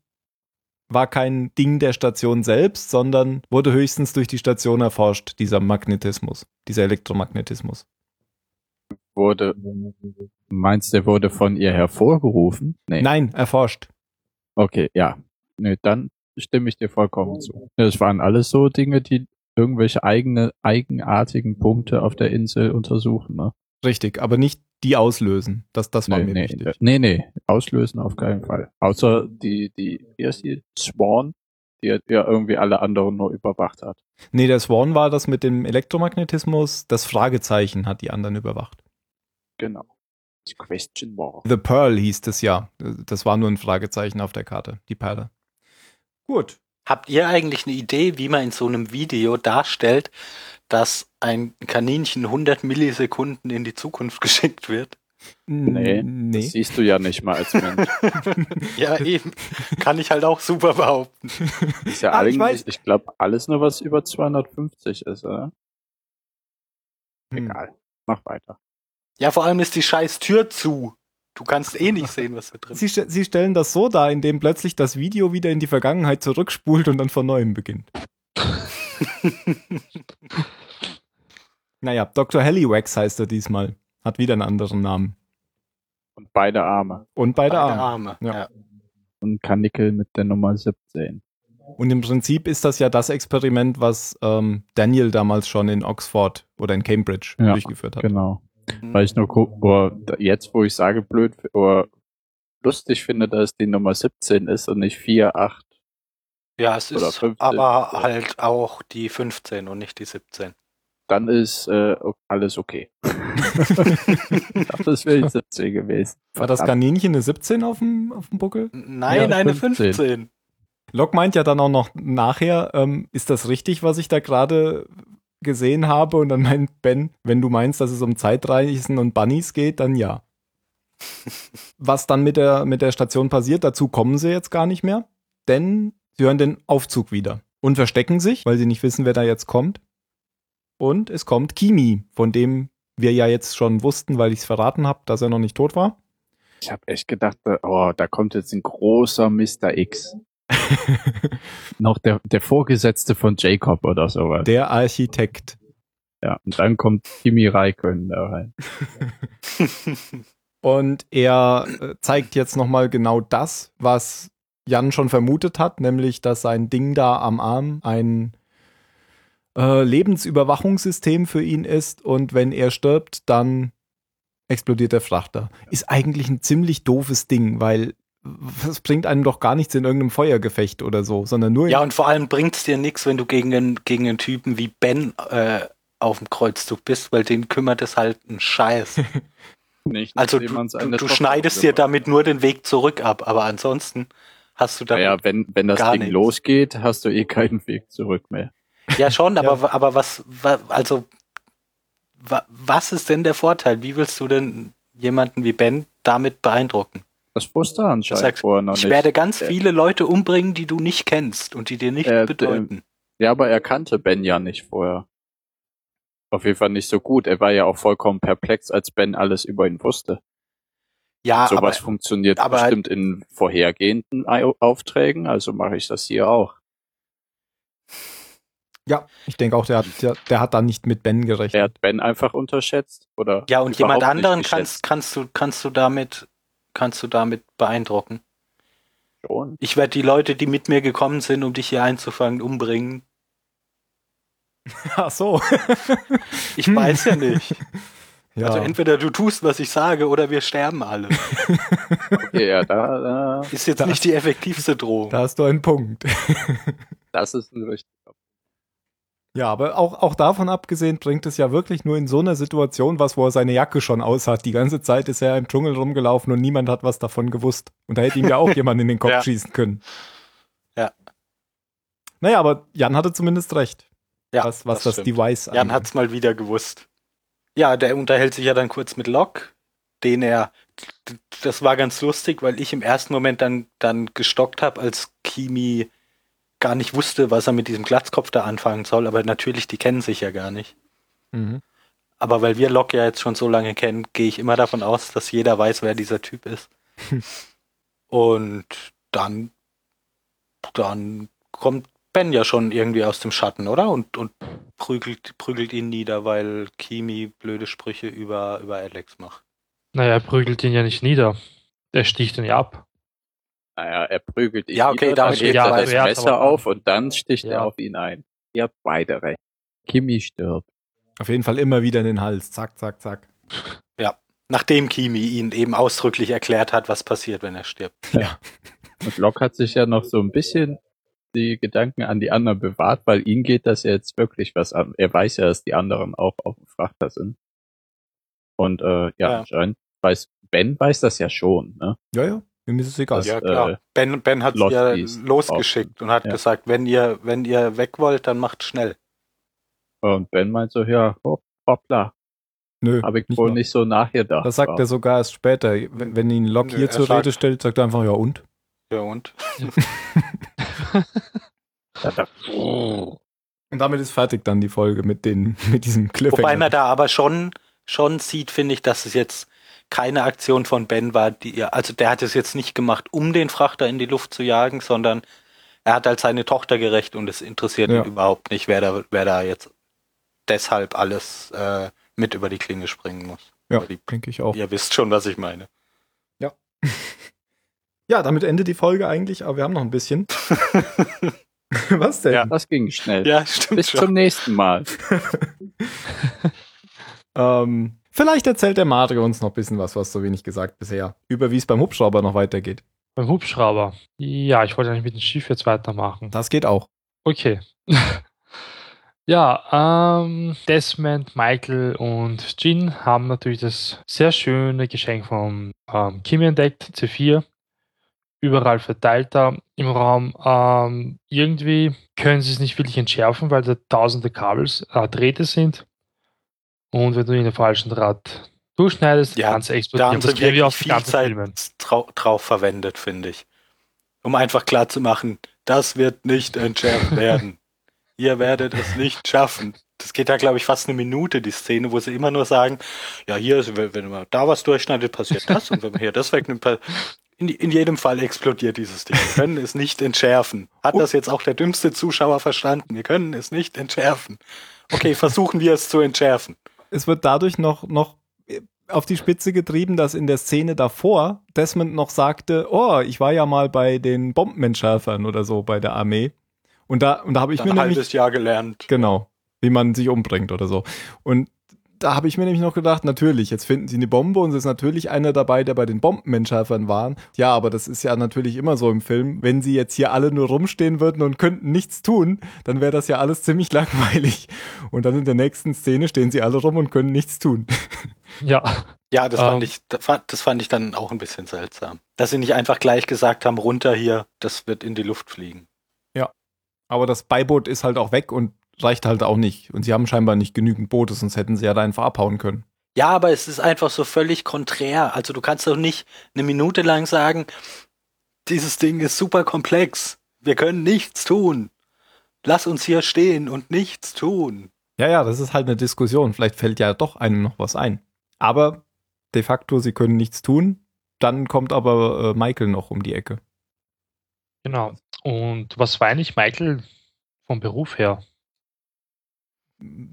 war kein Ding der Station selbst, sondern wurde höchstens durch die Station erforscht, dieser Magnetismus, dieser Elektromagnetismus. Wurde, meinst du, der wurde von ihr hervorgerufen? Nee. Nein, erforscht. Okay, ja. Nee, dann stimme ich dir vollkommen zu. Das waren alles so Dinge, die irgendwelche eigene, eigenartigen Punkte auf der Insel untersuchen, ne? Richtig, aber nicht die auslösen. Das, das war nee, mir nee, wichtig. nee, nee, auslösen auf keinen Fall. Außer die, die, wie heißt die? Swan, die ja irgendwie alle anderen nur überwacht hat. Nee, der Swan war das mit dem Elektromagnetismus. Das Fragezeichen hat die anderen überwacht. Genau. Die Question war. The Pearl hieß das ja. Das war nur ein Fragezeichen auf der Karte, die Perle. Gut. Habt ihr eigentlich eine Idee, wie man in so einem Video darstellt, dass ein Kaninchen 100 Millisekunden in die Zukunft geschickt wird? Nee, nee. Das siehst du ja nicht mal als Mensch. Ja, eben. Kann ich halt auch super behaupten. ist ja Ah, ich eigentlich, weiß. ich, glaube, alles nur, was über 250 ist, oder? Hm. Egal. Mach weiter. Ja, vor allem ist die scheiß Tür zu. Du kannst eh nicht sehen, was da drin ist. Sie, sie stellen das so dar, indem plötzlich das Video wieder in die Vergangenheit zurückspult und dann von neuem beginnt. naja, Dr. Hellywax heißt er diesmal. Hat wieder einen anderen Namen. Und beide Arme. Und beide, Beide Arme. Arme. Ja. Ja. Und Kanickel mit der Nummer 17. Und im Prinzip ist das ja das Experiment, was ähm, Daniel damals schon in Oxford oder in Cambridge Ja, durchgeführt hat. Genau. Mhm. Weil ich nur oder jetzt, wo ich sage, blöd oder lustig finde, dass die Nummer 17 ist und nicht 4, 8. Ja, es Oder ist 15. aber halt auch die 15 und nicht die 17. Dann ist äh, alles okay. ich dachte, das wäre die 17 gewesen. War das. Kaninchen eine 17 auf dem, auf dem Buckel? Nein, Ja, eine 15. 15. Locke meint ja dann auch noch nachher, ähm, ist das richtig, was ich da gerade gesehen habe. Und dann meint Ben, wenn du meinst, dass es um Zeitreisen und Bunnies geht, dann ja. Was dann mit der, mit der Station passiert, dazu kommen sie jetzt gar nicht mehr, denn sie hören den Aufzug wieder und verstecken sich, weil sie nicht wissen, wer da jetzt kommt. Und es kommt Kimi, von dem wir ja jetzt schon wussten, weil ich es verraten habe, dass er noch nicht tot war. Ich habe echt gedacht, oh, da kommt jetzt ein großer Mr. X. noch der, der Vorgesetzte von Jacob oder sowas. Der Architekt. Ja, und dann kommt Kimi Raikkonen da rein. und er äh, zeigt jetzt nochmal genau das, was Jan schon vermutet hat, nämlich, dass sein Ding da am Arm ein äh, Lebensüberwachungssystem für ihn ist und wenn er stirbt, dann explodiert der Frachter. Ist eigentlich ein ziemlich doofes Ding, weil es bringt einem doch gar nichts in irgendeinem Feuergefecht oder so, sondern nur. Ja, und vor allem bringt es dir nichts, wenn du gegen einen, gegen einen Typen wie Ben äh, auf dem Kreuzzug bist, weil den kümmert es halt ein Scheiß. Nicht, also du, du, du schneidest dir damit nur den Weg zurück ab, aber ansonsten hast du da. Ja, wenn, wenn das Ding nichts. losgeht, hast du eh keinen Weg zurück mehr. Ja, schon, aber, ja. aber was, also, was ist denn der Vorteil? Wie willst du denn jemanden wie Ben damit beeindrucken? Das wusste er anscheinend sagst, vorher noch ich nicht. Ich werde ganz viele Leute umbringen, die du nicht kennst und die dir nicht äh, bedeuten. Ja, aber er kannte Ben ja nicht vorher. Auf jeden Fall nicht so gut. Er war ja auch vollkommen perplex, als Ben alles über ihn wusste. Ja, sowas aber, funktioniert aber bestimmt in vorhergehenden Aufträgen, also mache ich das hier auch. Ja, ich denke auch, der hat, der, der hat da nicht mit Ben gerechnet. Er hat Ben einfach unterschätzt, oder? Ja, und jemand anderen kannst, kannst du, kannst du damit, kannst du damit beeindrucken. Schon. Ich werde die Leute, die mit mir gekommen sind, um dich hier einzufangen, umbringen. Ach so. ich weiß ja nicht. Ja. Also entweder du tust, was ich sage, oder wir sterben alle. okay, ja, da, da ist jetzt da, nicht die effektivste Drohung. Da hast du einen Punkt. das ist ein richtiger ja, aber auch, auch davon abgesehen bringt es ja wirklich nur in so einer Situation was, wo er seine Jacke schon aus hat. Die ganze Zeit ist er im Dschungel rumgelaufen und niemand hat was davon gewusst. Und da hätte ihm ja auch jemand in den Kopf ja. schießen können. Ja. Naja, aber Jan hatte zumindest recht. Ja, was, was das, das Device angeht. Jan hat es mal wieder gewusst. Ja, der unterhält sich ja dann kurz mit Locke, den er, das war ganz lustig, weil ich im ersten Moment dann, dann gestockt habe, als Kimi gar nicht wusste, was er mit diesem Glatzkopf da anfangen soll, aber natürlich, die kennen sich ja gar nicht. Mhm. Aber weil wir Locke ja jetzt schon so lange kennen, gehe ich immer davon aus, dass jeder weiß, wer dieser Typ ist. Und dann, dann kommt Ben ja schon irgendwie aus dem Schatten, oder? Und, und prügelt, prügelt ihn nieder, weil Kimi blöde Sprüche über, über Alex macht. Naja, er prügelt ihn ja nicht nieder. Er sticht ihn ja ab. Naja, er prügelt ihn ja, okay, nieder, dann hebt er das Messer auf und dann sticht ja. er auf ihn ein. Ihr habt beide recht. Kimi stirbt. Auf jeden Fall immer wieder in den Hals. Zack, zack, zack. Ja. Nachdem Kimi ihn eben ausdrücklich erklärt hat, was passiert, wenn er stirbt. Ja. Und Locke hat sich ja noch so ein bisschen die Gedanken an die anderen bewahrt, weil ihm geht das ja jetzt wirklich was an. Er weiß ja, dass die anderen auch auf dem Frachter sind. Und äh, ja, ja. anscheinend weiß Ben weiß das ja schon, ne? Ja, ja. Mir ist es egal. Ja, klar. Äh, ben, ben hat es ja losgeschickt und hat ja. gesagt, wenn ihr, wenn ihr weg wollt, dann macht schnell. Und Ben meint so, ja, hopp, hoppla. Nö. Habe ich nicht wohl noch. nicht so nachgedacht. Das sagt er sogar erst später. Wenn, wenn ihn Locke hier zur Rede stellt, sagt er einfach, ja und? Ja und? und damit ist fertig dann die Folge mit, den, mit diesem Cliffhanger. Wobei man da aber schon, schon sieht, finde ich, dass es jetzt keine Aktion von Ben war, die, also der hat es jetzt nicht gemacht, um den Frachter in die Luft zu jagen, sondern er hat halt seine Tochter gerecht und es interessiert ja. ihn überhaupt nicht, wer da, wer da jetzt deshalb alles äh, mit über die Klinge springen muss. Ja, denke ich auch. Ihr wisst schon, was ich meine. Ja. Ja, damit endet die Folge eigentlich, aber wir haben noch ein bisschen. Was denn? Ja, das ging schnell. Ja, stimmt. Bis schon. zum nächsten Mal. ähm, vielleicht erzählt der Mario uns noch ein bisschen was, was so wenig gesagt bisher, über wie es beim Hubschrauber noch weitergeht. Beim Hubschrauber? Ja, ich wollte eigentlich mit dem Schiff jetzt weitermachen. Das geht auch. Okay. ja, ähm, Desmond, Michael und Jin haben natürlich das sehr schöne Geschenk vom ähm, Kimi entdeckt, C4 überall verteilt da im Raum. Ähm, irgendwie können sie es nicht wirklich entschärfen, weil da tausende Kabels, äh, Drähte sind. Und wenn du in den falschen Draht durchschneidest, Ja, kannst du Da explodieren. haben sie Das wirklich den viel Zeit Filmen. drauf verwendet, finde ich. Um einfach klar zu machen, das wird nicht entschärft werden. Ihr werdet es nicht schaffen. Das geht da, glaube ich, fast eine Minute, die Szene, wo sie immer nur sagen, ja, hier, ist, wenn man da was durchschneidet, passiert das und wenn man hier das wegnimmt, in, in jedem Fall explodiert dieses Ding. Wir können es nicht entschärfen. Hat das jetzt auch der dümmste Zuschauer verstanden? Wir können es nicht entschärfen. Okay, versuchen wir es zu entschärfen. Es wird dadurch noch, noch auf die Spitze getrieben, dass in der Szene davor Desmond noch sagte, oh, ich war ja mal bei den Bombenentschärfern oder so bei der Armee. Und da, und da habe ich Dann mir ein nämlich, halbes Jahr gelernt. genau, wie man sich umbringt oder so. Und da habe ich mir nämlich noch gedacht, natürlich, jetzt finden sie eine Bombe und es ist natürlich einer dabei, der bei den Bombenentschärfern war. Ja, aber das ist ja natürlich immer so im Film. Wenn sie jetzt hier alle nur rumstehen würden und könnten nichts tun, dann wäre das ja alles ziemlich langweilig. Und dann in der nächsten Szene stehen sie alle rum und können nichts tun. Ja, Ja, das fand Ähm. ich, das fand- das fand ich dann auch ein bisschen seltsam. Dass sie nicht einfach gleich gesagt haben, runter hier, das wird in die Luft fliegen. Aber das Beiboot ist halt auch weg und reicht halt auch nicht. Und sie haben scheinbar nicht genügend Boote, sonst hätten sie ja da einfach abhauen können. Ja, aber es ist einfach so völlig konträr. Also du kannst doch nicht eine Minute lang sagen, dieses Ding ist super komplex. Wir können nichts tun. Lass uns hier stehen und nichts tun. Ja, ja, das ist halt eine Diskussion. Vielleicht fällt ja doch einem noch was ein. Aber de facto, sie können nichts tun. Dann kommt aber äh, Michael noch um die Ecke. genau. Und was war eigentlich Michael vom Beruf her?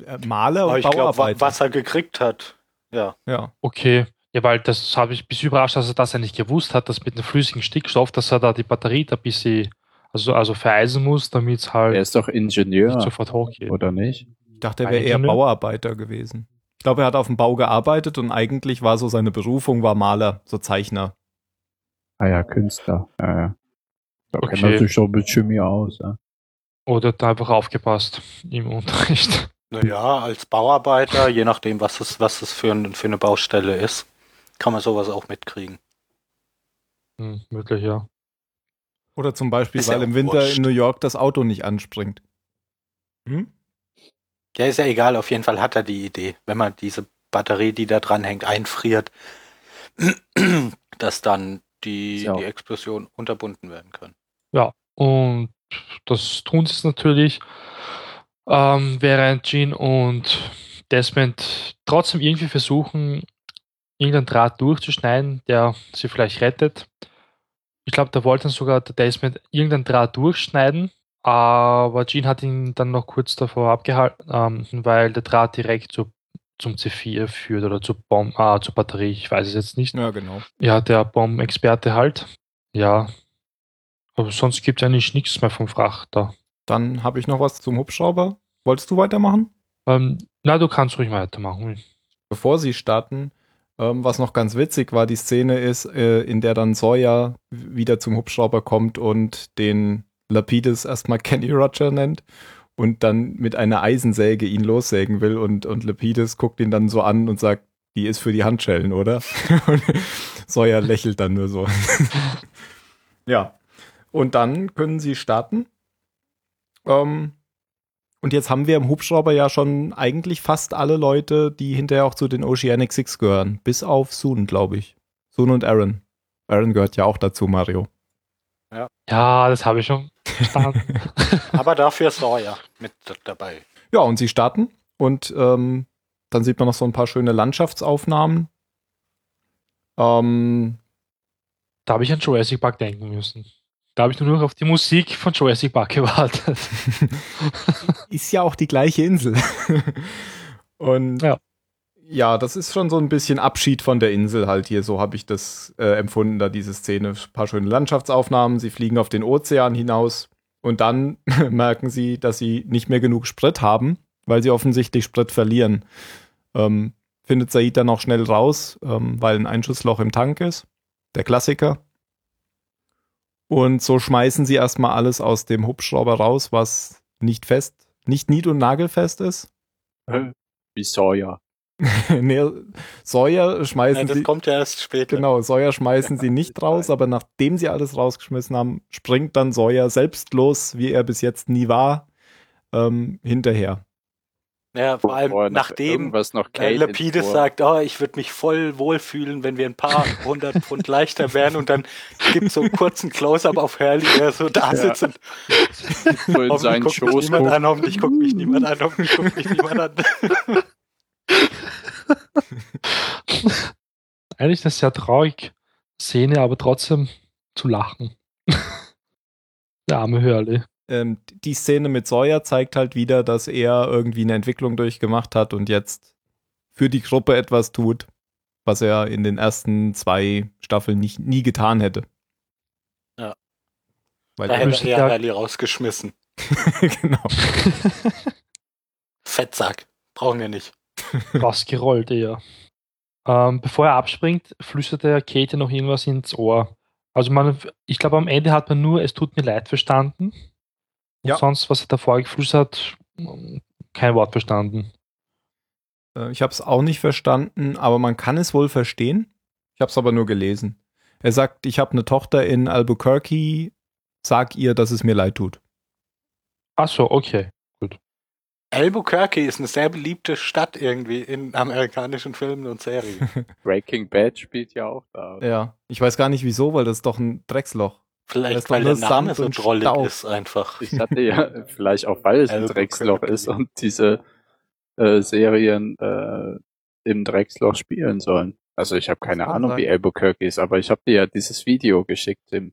Äh, Maler und ich Bauarbeiter. was er gekriegt hat. Ja. Ja. Okay. Ja, weil das habe ich bis überrascht, dass er das ja nicht gewusst hat, dass mit dem flüssigen Stickstoff, dass er da die Batterie da ein bisschen, also, also vereisen muss, damit es halt Er ist doch nicht Ingenieur, sofort hochgeht. oder nicht? Ich dachte, er wäre eher? Bauarbeiter gewesen. Ich glaube, er hat auf dem Bau gearbeitet und eigentlich war so seine Berufung, war Maler, so Zeichner. Ah ja, Künstler. Ja, ja. Da kennt Okay. er sich schon mit Chemie aus. Ja. Oder hat er einfach aufgepasst im Unterricht. Naja, als Bauarbeiter, je nachdem, was es, was es für, ein, für eine Baustelle ist, kann man sowas auch mitkriegen. Hm, möglich, ja. Oder zum Beispiel, Ist ja weil im auch Winter wurscht. in New York das Auto nicht anspringt. Hm? Ja, ist ja egal, auf jeden Fall hat er die Idee, wenn man diese Batterie, die da dran hängt, einfriert, dass dann die, Ja. die Explosion unterbunden werden kann. Und das tun sie es natürlich, ähm, während Jean und Desmond trotzdem irgendwie versuchen, irgendeinen Draht durchzuschneiden, der sie vielleicht rettet. Ich glaube, da wollte dann sogar der Desmond irgendeinen Draht durchschneiden, aber Jean hat ihn dann noch kurz davor abgehalten, ähm, weil der Draht direkt zu, zum C4 führt oder zur, Bom ah, zur Batterie, ich weiß es jetzt nicht. Ja, genau. Ja, der Bombenexperte halt. Ja. Aber sonst gibt es eigentlich nichts mehr vom Frachter. Dann habe ich noch was zum Hubschrauber. Wolltest du weitermachen? Ähm, na, du kannst ruhig weitermachen. bevor sie starten, ähm, was noch ganz witzig war, die Szene ist, äh, in der dann Sawyer wieder zum Hubschrauber kommt und den Lapidus erstmal Kenny Roger nennt und dann mit einer Eisensäge ihn lossägen will und, und Lapidus guckt ihn dann so an und sagt, die ist für die Handschellen, oder? und Sawyer lächelt dann nur so. ja. Und dann können sie starten. Ähm, und jetzt haben wir im Hubschrauber ja schon eigentlich fast alle Leute, die hinterher auch zu den Oceanic Six gehören. Bis auf Soon, glaube ich. Soon und Aaron. Aaron gehört ja auch dazu, Mario. Ja, das habe ich schon verstanden. Aber dafür ist Sawyer mit dabei. Ja, und sie starten und ähm, dann sieht man noch so ein paar schöne Landschaftsaufnahmen. Ähm, da habe ich an Jurassic Park denken müssen. Da habe ich nur noch auf die Musik von Jurassic Park gewartet. ist ja auch die gleiche Insel. und Ja. ja. das ist schon so ein bisschen Abschied von der Insel halt hier. So habe ich das äh, empfunden, da diese Szene. Ein paar schöne Landschaftsaufnahmen. Sie fliegen auf den Ozean hinaus und dann merken sie, dass sie nicht mehr genug Sprit haben, weil sie offensichtlich Sprit verlieren. Ähm, findet Said dann auch schnell raus, ähm, weil ein Einschussloch im Tank ist. Der Klassiker. Und so schmeißen sie erstmal alles aus dem Hubschrauber raus, was nicht fest, nicht nied- und nagelfest ist. Wie Sawyer. nee, Sawyer schmeißen Ja, das sie. kommt ja erst später. Genau, Sawyer schmeißen sie nicht raus, aber nachdem sie alles rausgeschmissen haben, springt dann Sawyer selbstlos, wie er bis jetzt nie war, ähm, hinterher. Ja, vor allem noch nachdem noch äh, Lapides sagt, oh, ich würde mich voll wohlfühlen, wenn wir ein paar hundert Pfund leichter wären und dann gibt so einen kurzen Close-Up auf Hurley, der so da Ja. sitzt und so in hoffentlich seinen guckt mich Schoß niemand guckt. an, hoffentlich guckt mich niemand an, hoffentlich guckt mich niemand an. Eigentlich eine sehr traurige Szene, aber trotzdem zu lachen. Der arme Hurley. Ähm, die Szene mit Sawyer zeigt halt wieder, dass er irgendwie eine Entwicklung durchgemacht hat und jetzt für die Gruppe etwas tut, was er in den ersten zwei Staffeln nicht, nie getan hätte. Ja. Weil Da er, hätte er ja- Hurley rausgeschmissen. genau. Fettsack. Brauchen wir nicht. Rausgerollt eher. Ähm, bevor er abspringt, flüstert er Kate noch irgendwas ins Ohr. Also man, ich glaube, am Ende hat man nur es tut mir leid verstanden. Und Ja. sonst, was er davor geflüstert hat, kein Wort verstanden. Äh, Ich habe es auch nicht verstanden, aber man kann es wohl verstehen. Ich habe es aber nur gelesen. Er sagt, ich habe eine Tochter in Albuquerque, sag ihr, dass es mir leid tut. Ach so, okay. Albuquerque ist eine sehr beliebte Stadt irgendwie in amerikanischen Filmen und Serien. Breaking Bad spielt ja auch da. Ja, ich weiß gar nicht wieso, weil das ist doch ein Drecksloch. Vielleicht, weil der Name so drollig Staub. ist einfach. Ich hatte ja vielleicht auch, weil es ein Albuquerque. Drecksloch ist und diese äh, Serien äh, im Drecksloch spielen sollen. Also ich habe keine Ahnung, sein. wie Albuquerque ist, aber ich habe dir ja dieses Video geschickt. Im,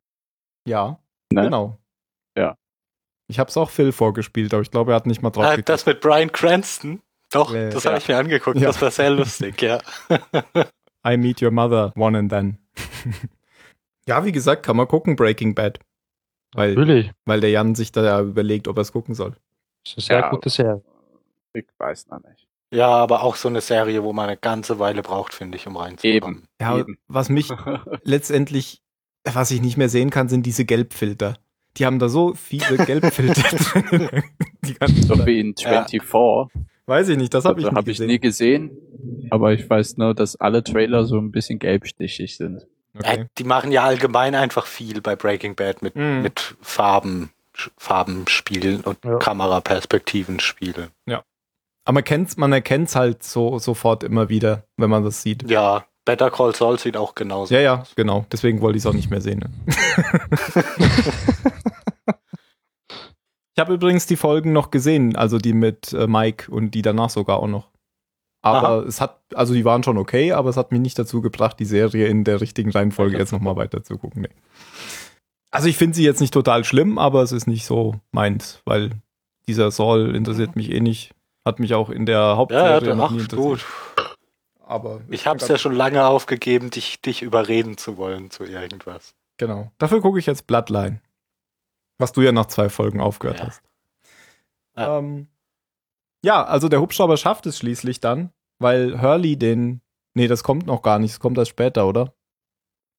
Ja, ne? genau. Ja. Ich habe es auch Phil vorgespielt, aber ich glaube, er hat nicht mal drauf Ah, das mit Brian Cranston. Doch, Ja, das ja. habe ich mir angeguckt. Ja. Das war sehr lustig, ja. I Meet Your Mother, One and Then. Ja, wie gesagt, kann man gucken, Breaking Bad. Weil, Natürlich. weil der Jan sich da ja überlegt, ob er es gucken soll. Das ist eine sehr Ja. gute Serie. Ich weiß noch nicht. Ja, aber auch so eine Serie, wo man eine ganze Weile braucht, finde ich, um reinzukommen. Ja, Eben. was mich letztendlich, was ich nicht mehr sehen kann, sind diese Gelbfilter. Die haben da so viele Gelbfilter drin. So wie in Ja. 24. Weiß ich nicht, das habe ich, Also nie hab ich gesehen. nie gesehen. Aber ich weiß nur, dass alle Trailer so ein bisschen gelbstichig sind. Okay. Äh, die machen ja allgemein einfach viel bei Breaking Bad mit, Mhm. mit Farben, Sch- Farben spielen und Ja. Kameraperspektiven spielen. Aber man kennt's, man erkennt's halt so sofort immer wieder, wenn man das sieht. Ja, Better Call Saul sieht auch genauso Ja, ja, genau. Deswegen wollte ich es auch nicht mehr sehen. Ne? ich habe übrigens die Folgen noch gesehen, also die mit äh, Mike und die danach sogar auch noch. Aber es hat, also die waren schon okay, aber es hat mich nicht dazu gebracht, die Serie in der richtigen Reihenfolge jetzt nochmal weiter zu gucken. Nee. Also ich finde sie jetzt nicht total schlimm, aber es ist nicht so meins, weil dieser Saul interessiert mich eh nicht. Hat mich auch in der Hauptserie ja, noch nie interessiert. gut. Aber Ich habe es ja schon lange aufgegeben, dich, dich überreden zu wollen zu irgendwas. Genau. Dafür gucke ich jetzt Bloodline. Was du ja nach zwei Folgen aufgehört Ja. hast. Ja. Ähm, ja, also der Hubschrauber schafft es schließlich dann, weil Hurley den. Nee, das kommt noch gar nicht, das kommt erst später, oder?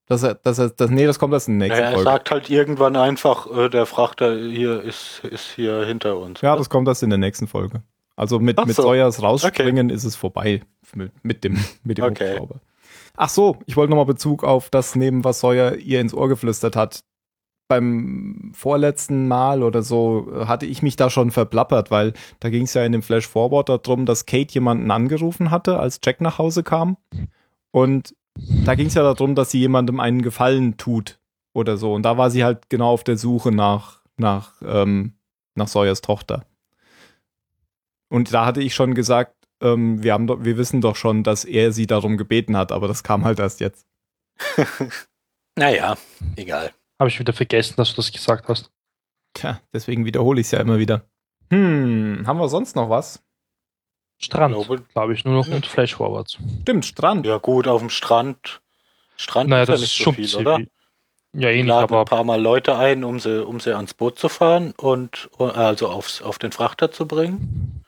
Das, das, das, das, nee, das kommt erst in der nächsten Naja, er Folge. sagt halt irgendwann einfach, äh, der Frachter hier ist, ist hier hinter uns. Ja, das kommt erst in der nächsten Folge. Also mit, Ach mit so. Sawyers rausspringen ist es vorbei mit, mit dem, mit dem Okay. Hubschrauber. Ach so, ich wollte nochmal Bezug auf das nehmen, was Sawyer ihr ins Ohr geflüstert hat. Beim vorletzten Mal oder so äh, hatte ich mich da schon verplappert, weil da ging es ja in dem Flash Forward darum, dass Kate jemanden angerufen hatte, als Jack nach Hause kam. Und da ging es ja darum, dass sie jemandem einen Gefallen tut oder so. Und da war sie halt genau auf der Suche nach, nach, ähm, nach Sawyers Tochter. Und da hatte ich schon gesagt, ähm, wir, haben doch, wir wissen doch schon, dass er sie darum gebeten hat, aber das kam halt erst jetzt. Naja, egal. Habe ich wieder vergessen, dass du das gesagt hast. Tja, deswegen wiederhole ich es ja immer wieder. Hm, haben wir sonst noch was? Strand, Glaube- ich, nur noch und Flashforwards. Stimmt, Strand. Ja gut, auf dem Strand. Strand Naja, ist ja das nicht ist so schon viel, ziemlich- oder? Ja, ähnlich, laden ein aber paar Mal Leute ein, um sie, um sie ans Boot zu fahren und also aufs, auf den Frachter zu bringen.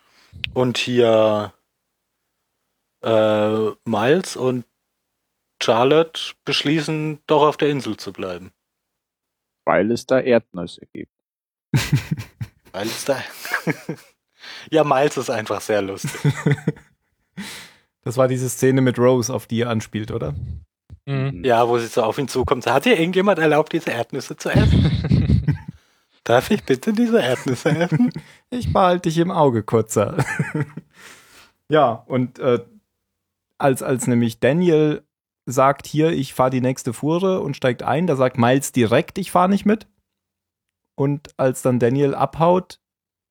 Und hier äh, Miles und Charlotte beschließen, doch auf der Insel zu bleiben. Weil es da Erdnüsse gibt. Weil es da. ja, Miles ist einfach sehr lustig. Das war diese Szene mit Rose, auf die er anspielt, oder? Mhm. Ja, wo sie so auf ihn zukommt. Hat dir irgendjemand erlaubt, diese Erdnüsse zu essen? Darf ich bitte diese Erdnüsse essen? Ich behalte dich im Auge, kurzer. ja, und äh, als, als nämlich Daniel sagt hier, ich fahre die nächste Fuhre und steigt ein, da sagt Miles direkt, ich fahre nicht mit. Und als dann Daniel abhaut,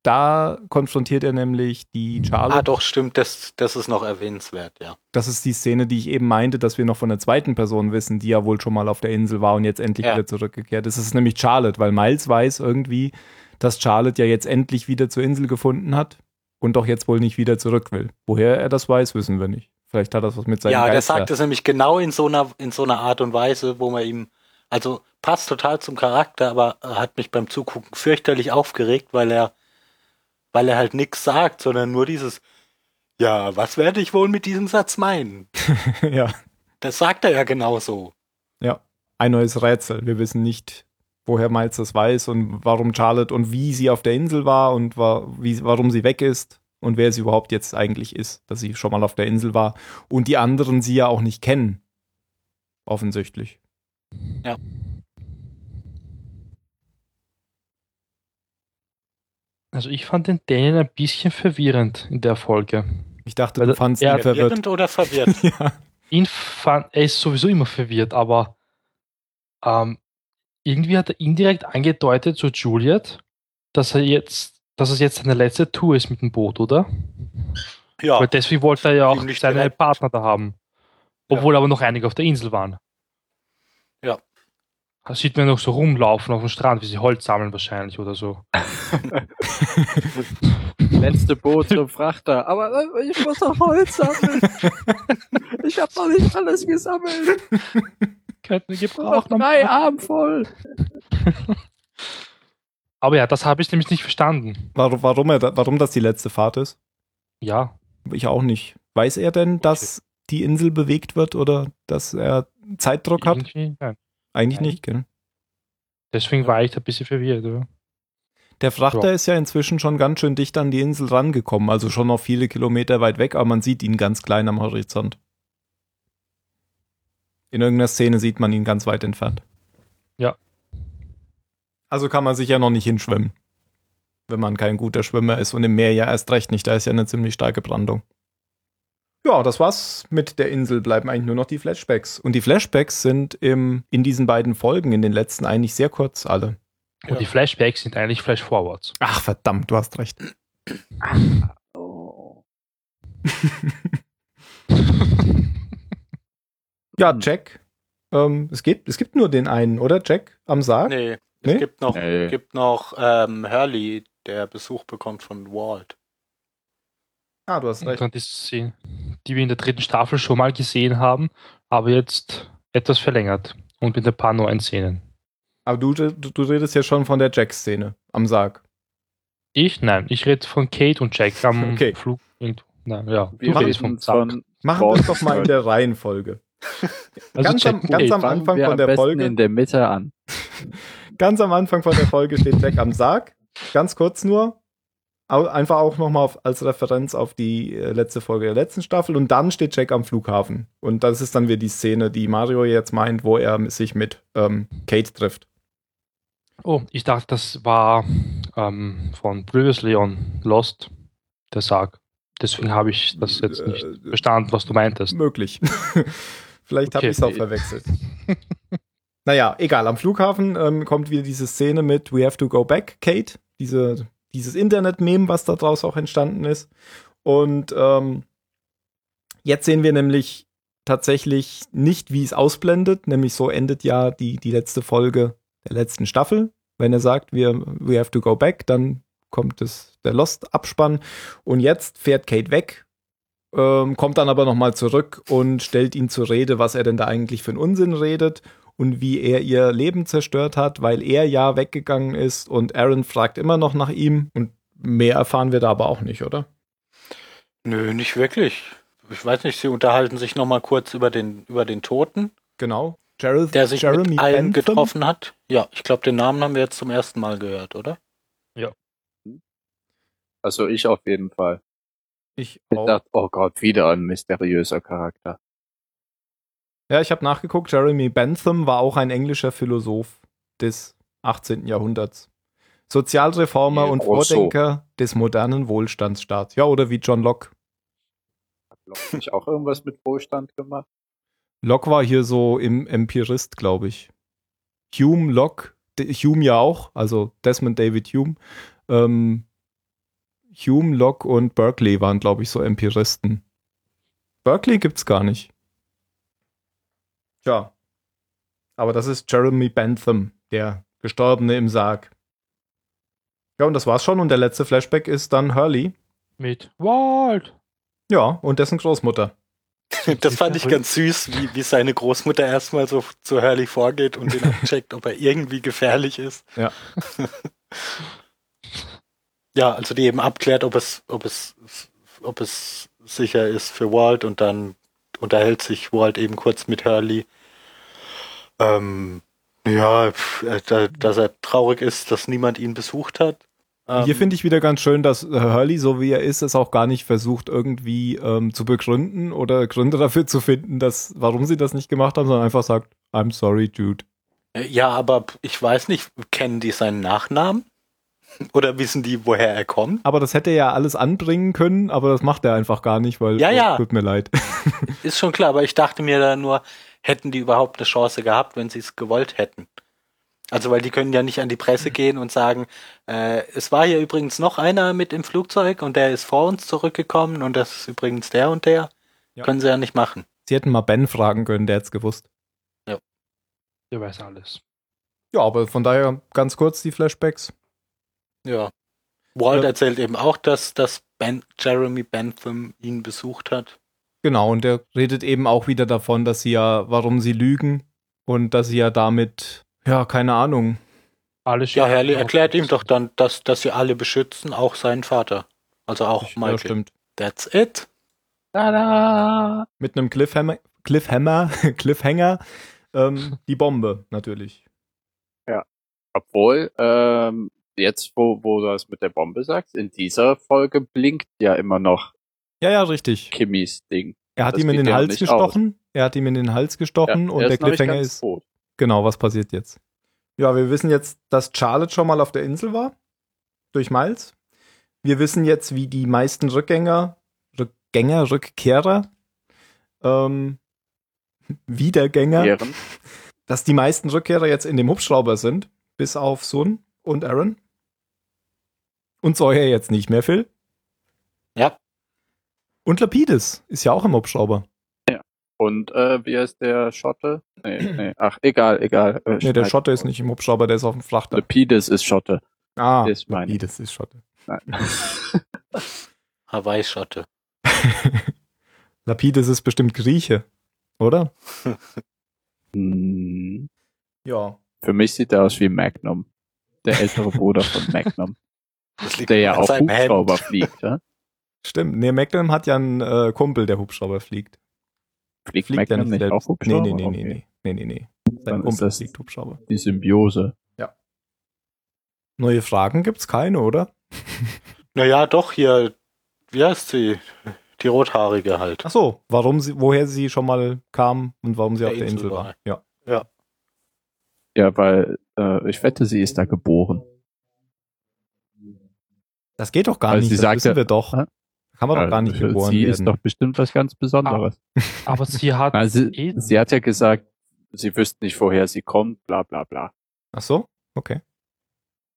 da konfrontiert er nämlich die Charlotte. ah, doch, stimmt, das, das ist noch erwähnenswert, ja. Das ist die Szene, die ich eben meinte, dass wir noch von der zweiten Person wissen, die ja wohl schon mal auf der Insel war und jetzt endlich Ja. wieder zurückgekehrt ist. Es ist nämlich Charlotte, weil Miles weiß irgendwie, dass Charlotte ja jetzt endlich wieder zur Insel gefunden hat und doch jetzt wohl nicht wieder zurück will. Woher er das weiß, wissen wir nicht. Vielleicht hat das was mit seinem Ja, der Geist sagt es nämlich genau in so einer, in so einer Art und Weise, wo man ihm, also passt total zum Charakter, aber er hat mich beim Zugucken fürchterlich aufgeregt, weil er, weil er halt nichts sagt, sondern nur dieses, ja, was werde ich wohl mit diesem Satz meinen? ja, Das sagt er ja genauso. ein neues Rätsel. Wir wissen nicht, woher Miles das weiß und warum Charlotte und wie sie auf der Insel war und wa wie, warum sie weg ist und wer sie überhaupt jetzt eigentlich ist, dass sie schon mal auf der Insel war und die anderen sie ja auch nicht kennen. Offensichtlich. Also ich fand den Daniel ein bisschen verwirrend in der Folge. Ich dachte, Weil du fandst er- ihn verwirrt. Verwirrend oder verwirrt? Ja. Ihn fand, er ist sowieso immer verwirrt, aber ähm, irgendwie hat er indirekt angedeutet zu Juliet, dass er jetzt, dass es jetzt seine letzte Tour ist mit dem Boot, oder? Ja, Weil deswegen wollte er ja auch seine direkt. Partner da haben. Obwohl aber noch einige auf der Insel waren. Ja. Da sieht man noch so rumlaufen auf dem Strand, wie sie Holz sammeln wahrscheinlich oder so. Letzte Boot zum Frachter. Aber äh, ich muss noch Holz sammeln. ich habe noch nicht alles gesammelt. Könnten wir Noch gebrauchen. drei Arm voll. Aber ja, das habe ich nämlich nicht verstanden. Warum, warum, er warum das die letzte Fahrt ist? Ja, Ich auch nicht. Weiß er denn, dass die Insel bewegt wird oder dass er Zeitdruck hat? nein. Eigentlich Nein. nicht, gell? Deswegen war ich da ein bisschen verwirrt, oder? Der Frachter Ja. ist ja inzwischen schon ganz schön dicht an die Insel rangekommen, also schon noch viele Kilometer weit weg, aber man sieht ihn ganz klein am Horizont. In irgendeiner Szene sieht man ihn ganz weit entfernt. Ja. Also kann man sich ja noch nicht hinschwimmen, wenn man kein guter Schwimmer ist und im Meer ja erst recht nicht, da ist ja eine ziemlich starke Brandung. Ja, das war's mit der Insel, bleiben eigentlich nur noch die Flashbacks. Und die Flashbacks sind im, in diesen beiden Folgen, in den letzten eigentlich sehr kurz alle. Und Ja. die Flashbacks sind eigentlich Flashforwards. Ach verdammt, du hast recht. Oh. Ja, Jack. Ähm, es, gibt, es gibt nur den einen, oder? Jack am Sarg? nee, es Nee? gibt noch, Nee. gibt noch ähm, Hurley, der Besuch bekommt von Walt. Ah, du hast Und recht. dann die Szene, die wir in der dritten Staffel schon mal gesehen haben, aber jetzt etwas verlängert und mit ein paar neuen Szenen. Aber du, du, du redest ja schon von der Jack-Szene am Sarg. Ich? Nein, ich rede von kate und Jack am Okay. Flug. irgendwo. Nein, ja, Wir du redest vom Sarg. von Machen wir es doch mal in der Reihenfolge. Also ganz Jack am- und ganz Kate. am Anfang wir von am der besten Folge. in der Mitte an. Ganz am Anfang von der Folge steht Jack am Sarg. Ganz kurz nur. Einfach auch nochmal als Referenz auf die äh, letzte Folge der letzten Staffel. Und dann steht Jack am Flughafen. Und das ist dann wieder die Szene, die Mario jetzt meint, wo er sich mit ähm, Kate trifft. Oh, ich dachte, das war ähm, von Previously on Lost, der Sarg. Deswegen habe ich das jetzt nicht Äh, verstanden, was du meintest. Möglich. Vielleicht habe Okay. ich es auch verwechselt. naja, egal. Am Flughafen ähm, kommt wieder diese Szene mit We have to go back, Kate. Diese, dieses Internet-Meme, was da draus auch entstanden ist. Und ähm, jetzt sehen wir nämlich tatsächlich nicht, wie es ausblendet. Nämlich so endet ja die, die letzte Folge der letzten Staffel. Wenn er sagt, wir, we have to go back, dann kommt es der Lost-Abspann. Und jetzt fährt Kate weg ähm, kommt dann aber nochmal zurück und stellt ihn zur Rede, was er denn da eigentlich für einen Unsinn redet und wie er ihr Leben zerstört hat, weil er ja weggegangen ist und Aaron fragt immer noch nach ihm und mehr erfahren wir da aber auch nicht, oder? Nö, nicht wirklich. Ich weiß nicht, sie unterhalten sich noch mal kurz über den, über den Toten, Genau. Gerald, der sich Jeremy mit allen Bentham? getroffen hat. Ja, ich glaube, den Namen haben wir jetzt zum ersten Mal gehört, oder? Also ich auf jeden Fall. Ich Ich auch. dachte, oh Gott, wieder ein mysteriöser Charakter. Ja, ich habe nachgeguckt. Jeremy Bentham war auch ein englischer Philosoph des 18. Jahrhunderts. Sozialreformer Ja, und Rousseau. Vordenker des modernen Wohlstandsstaats. Ja, oder wie John Locke. Hat Locke nicht auch irgendwas mit Wohlstand gemacht? Locke war hier so im Empirist, glaube ich. Hume, Locke, Hume ja auch, also Desmond David Hume. Ähm, Hume, Locke und Berkeley waren, glaube ich, so Empiristen. Berkeley gibt's gar nicht. Tja. Aber das ist Jeremy Bentham, der Gestorbene im Sarg. Ja, und das war's schon. Und der letzte Flashback ist dann Hurley. Mit Walt. Ja, und dessen Großmutter. Das fand ich ganz süß, wie, wie seine Großmutter erstmal so zu Hurley vorgeht und ihn abcheckt, ob er irgendwie gefährlich ist. Ja. ja, also die eben abklärt, ob es, ob es, ob es sicher ist für Walt und dann unterhält sich Walt eben kurz mit Hurley. Ähm, ja, äh, da, dass er traurig ist, dass niemand ihn besucht hat. Ähm, Hier finde ich wieder ganz schön, dass Hurley, so wie er ist, es auch gar nicht versucht, irgendwie ähm, zu begründen oder Gründe dafür zu finden, dass, warum sie das nicht gemacht haben, sondern einfach sagt, I'm sorry, dude. Äh, Ja, aber ich weiß nicht, kennen die seinen Nachnamen? Oder wissen die, woher er kommt? Aber das hätte er ja alles anbringen können, aber das macht er einfach gar nicht, weil Ja, ja. tut mir leid. Ist schon klar, aber ich dachte mir da nur, hätten die überhaupt eine Chance gehabt, wenn sie es gewollt hätten. Also, weil die können ja nicht an die Presse gehen und sagen, äh, es war hier übrigens noch einer mit im Flugzeug und der ist vor uns zurückgekommen und das ist übrigens der und der. Ja. Können sie ja nicht machen. Sie hätten mal Ben fragen können, der hätte gewusst. Der weiß alles. Ja, aber von daher ganz kurz die Flashbacks. Ja. Walt Ja. erzählt eben auch, dass, dass ben, Jeremy Bentham ihn besucht hat. Genau, und der redet eben auch wieder davon, dass sie ja, warum sie lügen und dass sie ja damit, ja, keine Ahnung. Alles Ja, Hurley erklärt ihm doch dann, dass, dass sie alle beschützen, auch seinen Vater. Also auch Ja, Michael. stimmt. That's it. Tada! Mit einem Cliffhammer, Cliffhammer, Cliffhanger, ähm, die Bombe natürlich. Obwohl, ähm, jetzt, wo, wo du das mit der Bombe sagst, in dieser Folge blinkt ja immer noch Ja, ja, richtig. Kimmys Ding. Er hat Das ihm in den ja Hals gestochen. Er hat ihm in den Hals gestochen und er der Cliffhanger ist, tot. genau, was passiert jetzt? Ja, wir wissen jetzt, dass Charlotte schon mal auf der Insel war. Durch Miles. Wir wissen jetzt, wie die meisten Rückgänger, Rückgänger, Rückkehrer, ähm, Wiedergänger, Ehren. dass die meisten Rückkehrer jetzt in dem Hubschrauber sind, bis auf Sun und Aaron. Und Sawyer jetzt nicht mehr, Phil. Ja. Und Lapidus ist ja auch im Hubschrauber. Und äh, wie heißt der Schotte? Nee, nee. Ach, egal, egal. Äh, Nee, der Schotte ist nicht im Hubschrauber, der ist auf dem Frachter. Lepidus ist Schotte. Ah, ist meine. Lapidus ist Schotte. Nein. Hawaii-Schotte. Lapidus ist bestimmt Grieche, oder? Hm, Ja. Für mich sieht er aus wie Magnum. Der ältere Bruder von Magnum. Das liegt Der ja seinem Hubschrauber Hemd. fliegt. Ja? Stimmt. Nee, Magnum hat ja einen äh, Kumpel, der Hubschrauber fliegt. Fliegt, Fliegt Magnum nicht selbst. auch Hubschrauber? Nee, nee, nee, Okay. nee, nee, nee, nee. Sein Kumpel fliegt Hubschrauber. die Symbiose. Neue Fragen gibt's keine, oder? Naja, doch, hier, wie heißt sie? Die Rothaarige halt. Ach so, warum sie, woher sie schon mal kam und warum sie Der auf der Insel Insel war. war. Ja. Ja, weil äh, ich wette, sie ist da geboren. Das geht doch gar Weil nicht, sie das sagte- wissen wir doch. Hä? Kann man doch gar nicht geboren Sie werden. ist doch bestimmt was ganz Besonderes. Aber sie hat Also, eh, sie hat ja gesagt, sie wüsste nicht, woher sie kommt, bla bla bla. Ach so? Okay.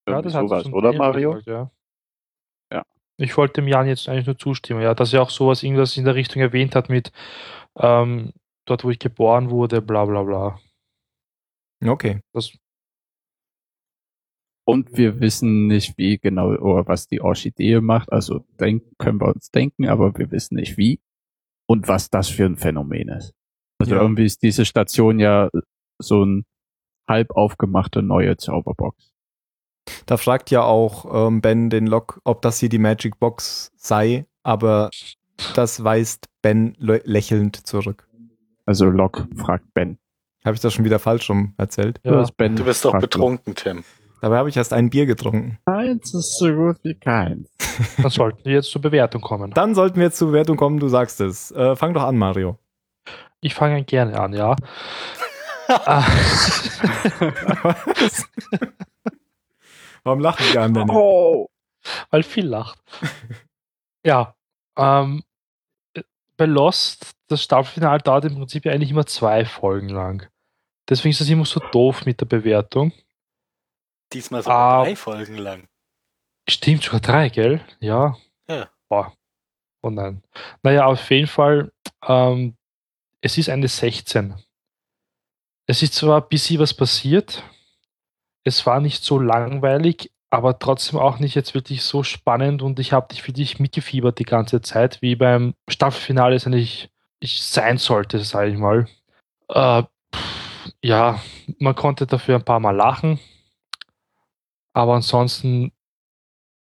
ja, das hat sie sowas, schon oder Mario? gesagt, ja. Ja. Ich wollte dem Jan jetzt eigentlich nur zustimmen, ja, dass er auch sowas irgendwas in der Richtung erwähnt hat mit ähm, dort, wo ich geboren wurde, bla bla bla. Okay. Das, Und wir wissen nicht, wie genau oder was die Orchidee macht. Also denken können wir uns denken, aber wir wissen nicht wie und was das für ein Phänomen ist. Also Ja. irgendwie ist diese Station ja so ein halb aufgemachte neue Zauberbox. Da fragt ja auch ähm, Ben den Lok, ob das hier die Magic Box sei, aber das weist Ben lä- lächelnd zurück. Also Locke fragt Ben. Habe ich das schon wieder falsch rum erzählt? ja. Du bist doch betrunken, Tim. Dabei habe ich erst ein Bier getrunken. Eins ist so gut wie keins. Dann sollten wir jetzt zur Bewertung kommen. Dann sollten wir jetzt zur Bewertung kommen, du sagst es. Äh, fang doch an, Mario. Ich fange gerne an, ja. Ah, Was? Warum lachen die anderen? nicht? Oh. weil viel lacht. Ja, ähm, bei Lost, das Staffelfinale dauert im Prinzip ja eigentlich immer zwei Folgen lang. Deswegen ist es immer so doof mit der Bewertung. Diesmal so Ah. drei Folgen lang. Stimmt, sogar drei, gell? Ja. Ja. Boah. Oh nein. Naja, auf jeden Fall, ähm, es ist eine 16. Es ist zwar ein bisschen was passiert, es war nicht so langweilig, aber trotzdem auch nicht jetzt wirklich so spannend und ich habe dich für dich mitgefiebert die ganze Zeit, wie beim Staffelfinale es eigentlich ich sein sollte, sage ich mal. Äh, pff, ja, man konnte dafür ein paar Mal lachen, aber ansonsten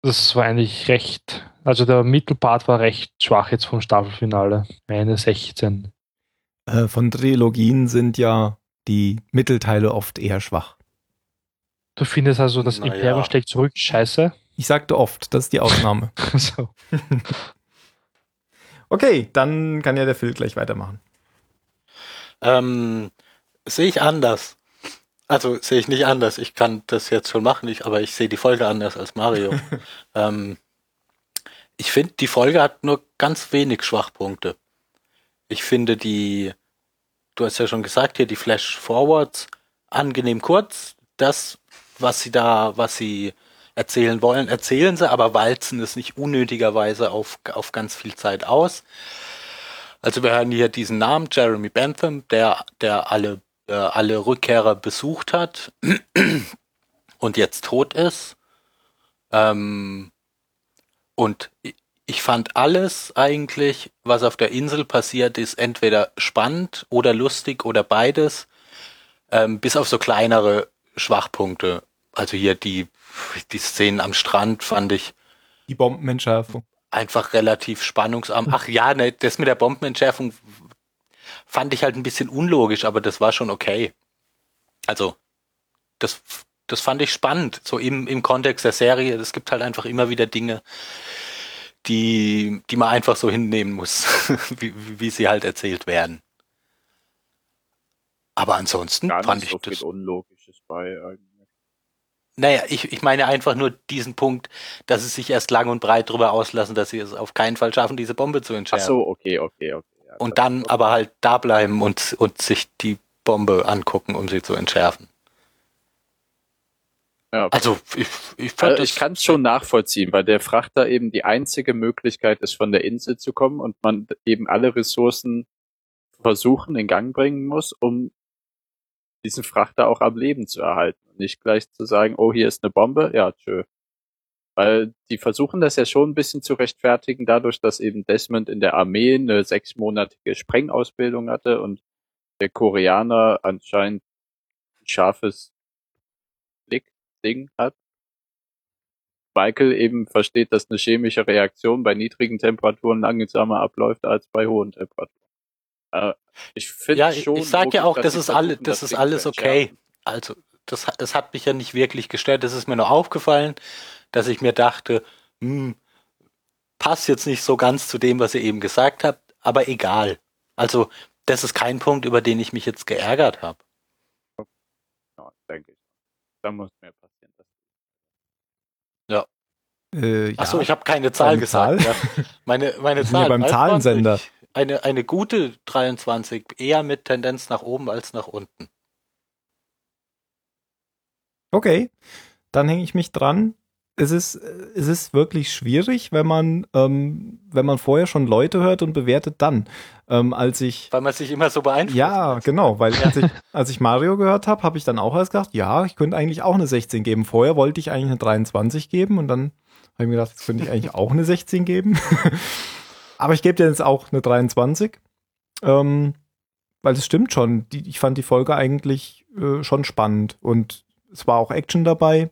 das war eigentlich recht, also der Mittelpart war recht schwach jetzt vom Staffelfinale. Eine 16. Äh, von Trilogien sind ja die Mittelteile oft eher schwach. Du findest also, das Na Imperium schlägt zurück, scheiße. Ich sagte oft, das ist die Ausnahme. so. Okay, dann kann ja der Phil gleich weitermachen. Ähm, sehe ich anders. Also sehe ich nicht anders. Ich kann das jetzt schon machen, ich, aber ich sehe die Folge anders als Mario. ähm, ich finde, die Folge hat nur ganz wenig Schwachpunkte. Ich finde die, du hast ja schon gesagt hier, die Flash Forwards angenehm kurz. Das, was sie da, was sie erzählen wollen, erzählen sie, aber walzen es nicht unnötigerweise auf, auf ganz viel Zeit aus. Also wir haben hier diesen Namen, Jeremy Bentham, der, der alle, äh, alle Rückkehrer besucht hat und jetzt tot ist. Ähm, und ich fand alles eigentlich, was auf der Insel passiert ist, entweder spannend oder lustig oder beides, ähm, bis auf so kleinere Schwachpunkte. Also hier die, die Szenen am Strand fand ich Die Bombenentschärfung. einfach relativ spannungsarm. Ach ja, ne, das mit der Bombenentschärfung fand ich halt ein bisschen unlogisch, aber das war schon okay. Also, das, das fand ich spannend, so im, im Kontext der Serie. Es gibt halt einfach immer wieder Dinge, die, die man einfach so hinnehmen muss, wie, wie sie halt erzählt werden. Aber ansonsten Gar fand ich so das Unlogisches bei eigentlich. Naja, ich, ich meine einfach nur diesen Punkt, dass sie sich erst lang und breit drüber auslassen, dass sie es auf keinen Fall schaffen, diese Bombe zu Ach entschärfen. so, okay, okay, okay. Und dann aber halt da bleiben und, und sich die Bombe angucken, um sie zu entschärfen. Ja. Also ich, ich Also ich kann es schon nachvollziehen, weil der Frachter eben die einzige Möglichkeit ist, von der Insel zu kommen und man eben alle Ressourcen versuchen, in Gang bringen muss, um diesen Frachter auch am Leben zu erhalten. Und nicht gleich zu sagen, oh, hier ist eine Bombe, ja, tschö. Weil die versuchen das ja schon ein bisschen zu rechtfertigen, dadurch, dass eben Desmond in der Armee eine sechsmonatige Sprengausbildung hatte und der Koreaner anscheinend ein scharfes Blick-Ding hat. Michael eben versteht, dass eine chemische Reaktion bei niedrigen Temperaturen langsamer abläuft als bei hohen Temperaturen. Äh, ich finde ja, ich, schon. ich sag ja logisch, auch, das ist alle, versuchen, das ist alles okay. Also das, hat- das hat mich ja nicht wirklich gestört. Das ist mir nur aufgefallen, dass ich mir dachte, hm, passt jetzt nicht so ganz zu dem, was ihr eben gesagt habt, aber egal. Also das ist kein Punkt, über den ich mich jetzt geärgert habe. Ja, denke ich. Da muss mehr passieren. Äh, ja. Achso, ich habe keine Zahl gesagt. Zahl? Ja. Meine, meine Zahl. beim 23. Zahlensender. Eine, eine gute 23, eher mit Tendenz nach oben als nach unten. Okay, dann hänge ich mich dran. Es ist, es ist wirklich schwierig, wenn man, ähm, wenn man vorher schon Leute hört und bewertet dann. Ähm, als ich Weil man sich immer so beeinflusst. Ja, genau, weil als ich, als ich Mario gehört habe, habe ich dann auch erst gedacht, ja, ich könnte eigentlich auch eine 16 geben. Vorher wollte ich eigentlich eine 23 geben und dann habe ich mir gedacht, jetzt könnte ich eigentlich auch eine 16 geben. Aber ich gebe dir jetzt auch eine 23. Ähm, weil es stimmt schon, die, ich fand die Folge eigentlich äh, schon spannend und es war auch Action dabei.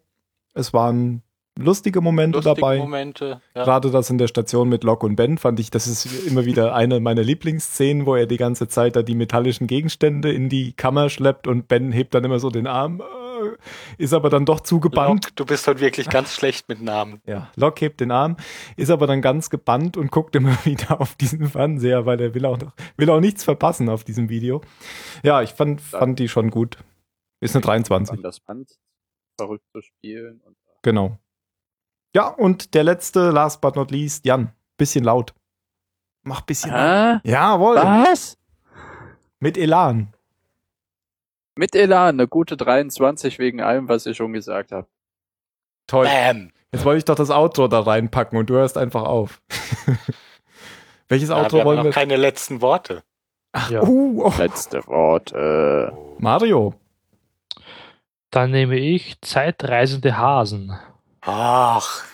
Es waren lustige Momente Lustige dabei. Momente. Ja. Gerade das in der Station mit Locke und Ben fand ich, das ist immer wieder eine meiner Lieblingsszenen, wo er die ganze Zeit da die metallischen Gegenstände in die Kammer schleppt und Ben hebt dann immer so den Arm. äh, ist aber dann doch zugebannt. Locke, du bist heute wirklich ganz schlecht mit Namen. Ja, Locke hebt den Arm, ist aber dann ganz gebannt und guckt immer wieder auf diesen Fernseher, weil er will auch noch, will auch nichts verpassen auf diesem Video. Ja, ich fand, fand die schon gut. Ist eine 23. Das Band verrückt zu spielen. Und Genau. Ja, und der letzte, last but not least, Jan. Bisschen laut. Mach bisschen laut. Hä? Jawohl. Was? Mit Elan. Mit Elan, eine gute 23 wegen allem, was ich schon gesagt habe. Toll. Bam. Jetzt wollte ich doch das Outro da reinpacken und du hörst einfach auf. Welches Ja, Outro wir haben wollen noch wir? keine letzten Worte. Ja. Uh, oh. Letzte Worte. Mario. Dann nehme ich Zeitreisende Hasen. Ach,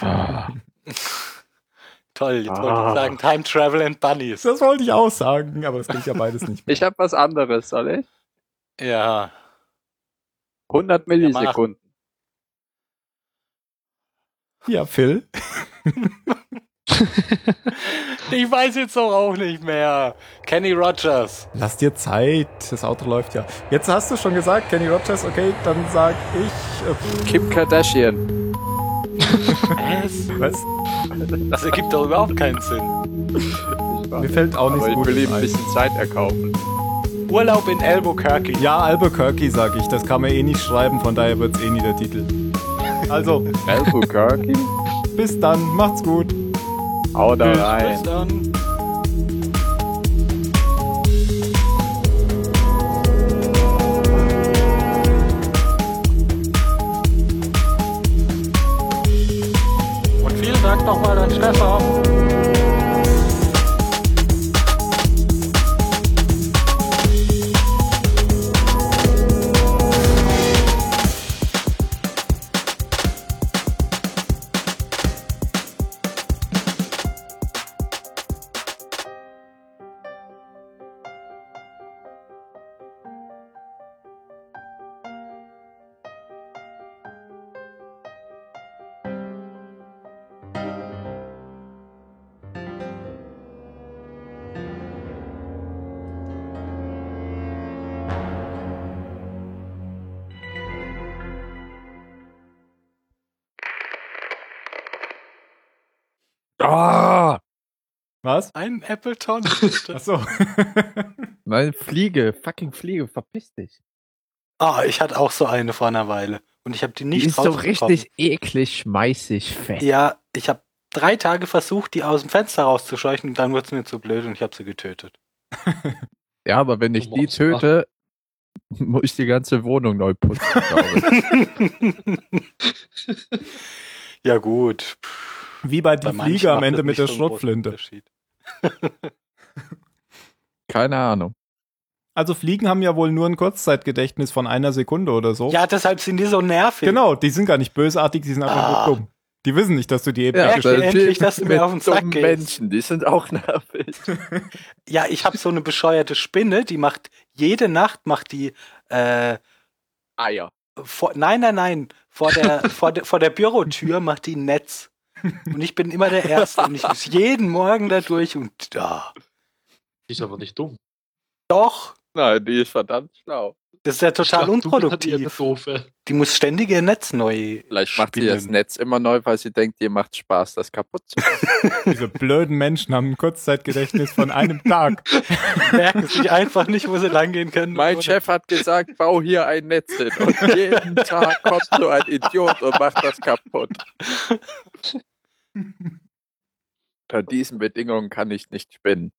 Ah. toll. Jetzt wollte Ah. ich sagen Time Travel and Bunnies. Das wollte ich auch sagen, aber das klingt ja beides nicht mehr. Ich habe was anderes, soll ich? Ja. 100 Millisekunden. Ja, Phil. Ich weiß jetzt doch auch nicht mehr. Kenny Rogers. Lass dir Zeit. Das Outro läuft ja. Jetzt hast du schon gesagt, Kenny Rogers, okay, dann sag ich. Äh, Kim Kardashian. Was? was? Das ergibt doch überhaupt keinen Sinn. Mir fällt auch Aber nichts ich Gutes will ihm ein ein. bisschen Zeit erkaufen. Urlaub in Albuquerque. Ja, Albuquerque, sag ich. Das kann man eh nicht schreiben, von daher wird's eh nie der Titel. Also, Albuquerque? bis dann. Macht's gut. Hau da Bis rein. dann. Und vielen Dank nochmal an Stefan. Ah! Was? Ein Appleton. Achso. Meine Fliege, fucking Fliege, verpiss dich. Ah, ich hatte auch so eine vor einer Weile. Und ich habe die nicht Die ist so richtig eklig, schmeißig, fett. Ja, ich habe drei Tage versucht, die aus dem Fenster rauszuscheuchen und dann wurde es mir zu blöd und ich habe sie getötet. Ja, aber wenn ich die töte, muss ich die ganze Wohnung neu putzen, glaube ich. ja gut. Wie bei die Bei manchen Fliege am Ende mit der Schrotflinte. Keine Ahnung. Also Fliegen haben ja wohl nur ein Kurzzeitgedächtnis von einer Sekunde oder so. Ja, deshalb sind die so nervig. Genau, die sind gar nicht bösartig, die sind einfach Ah. nur dumm. Die wissen nicht, dass du die eben Ja, ja, okay. endlich, dass du mir auf den Sack gehst. Menschen, die sind auch nervig. Ja, ich habe so eine bescheuerte Spinne, die macht jede Nacht macht die äh, Eier. vor, nein, nein, nein, vor der vor der vor der Bürotür macht die ein Netz. Und ich bin immer der Erste und ich muss jeden Morgen da durch und da. Die ist aber nicht dumm. Doch, Nein, die ist verdammt schlau. Das ist ja total eher unproduktiv. Die muss ständig ihr Netz neu. Vielleicht macht sie spinnen. das Netz immer neu, weil sie denkt, ihr macht Spaß, das kaputt zu machen. Diese blöden Menschen haben ein Kurzzeitgedächtnis von einem Tag. merken sich einfach nicht, wo sie langgehen können. Mein Oder- Chef hat gesagt, bau hier ein Netz hin. Und jeden Tag kommt so ein Idiot und macht das kaputt. Unter diesen Bedingungen kann ich nicht spinnen.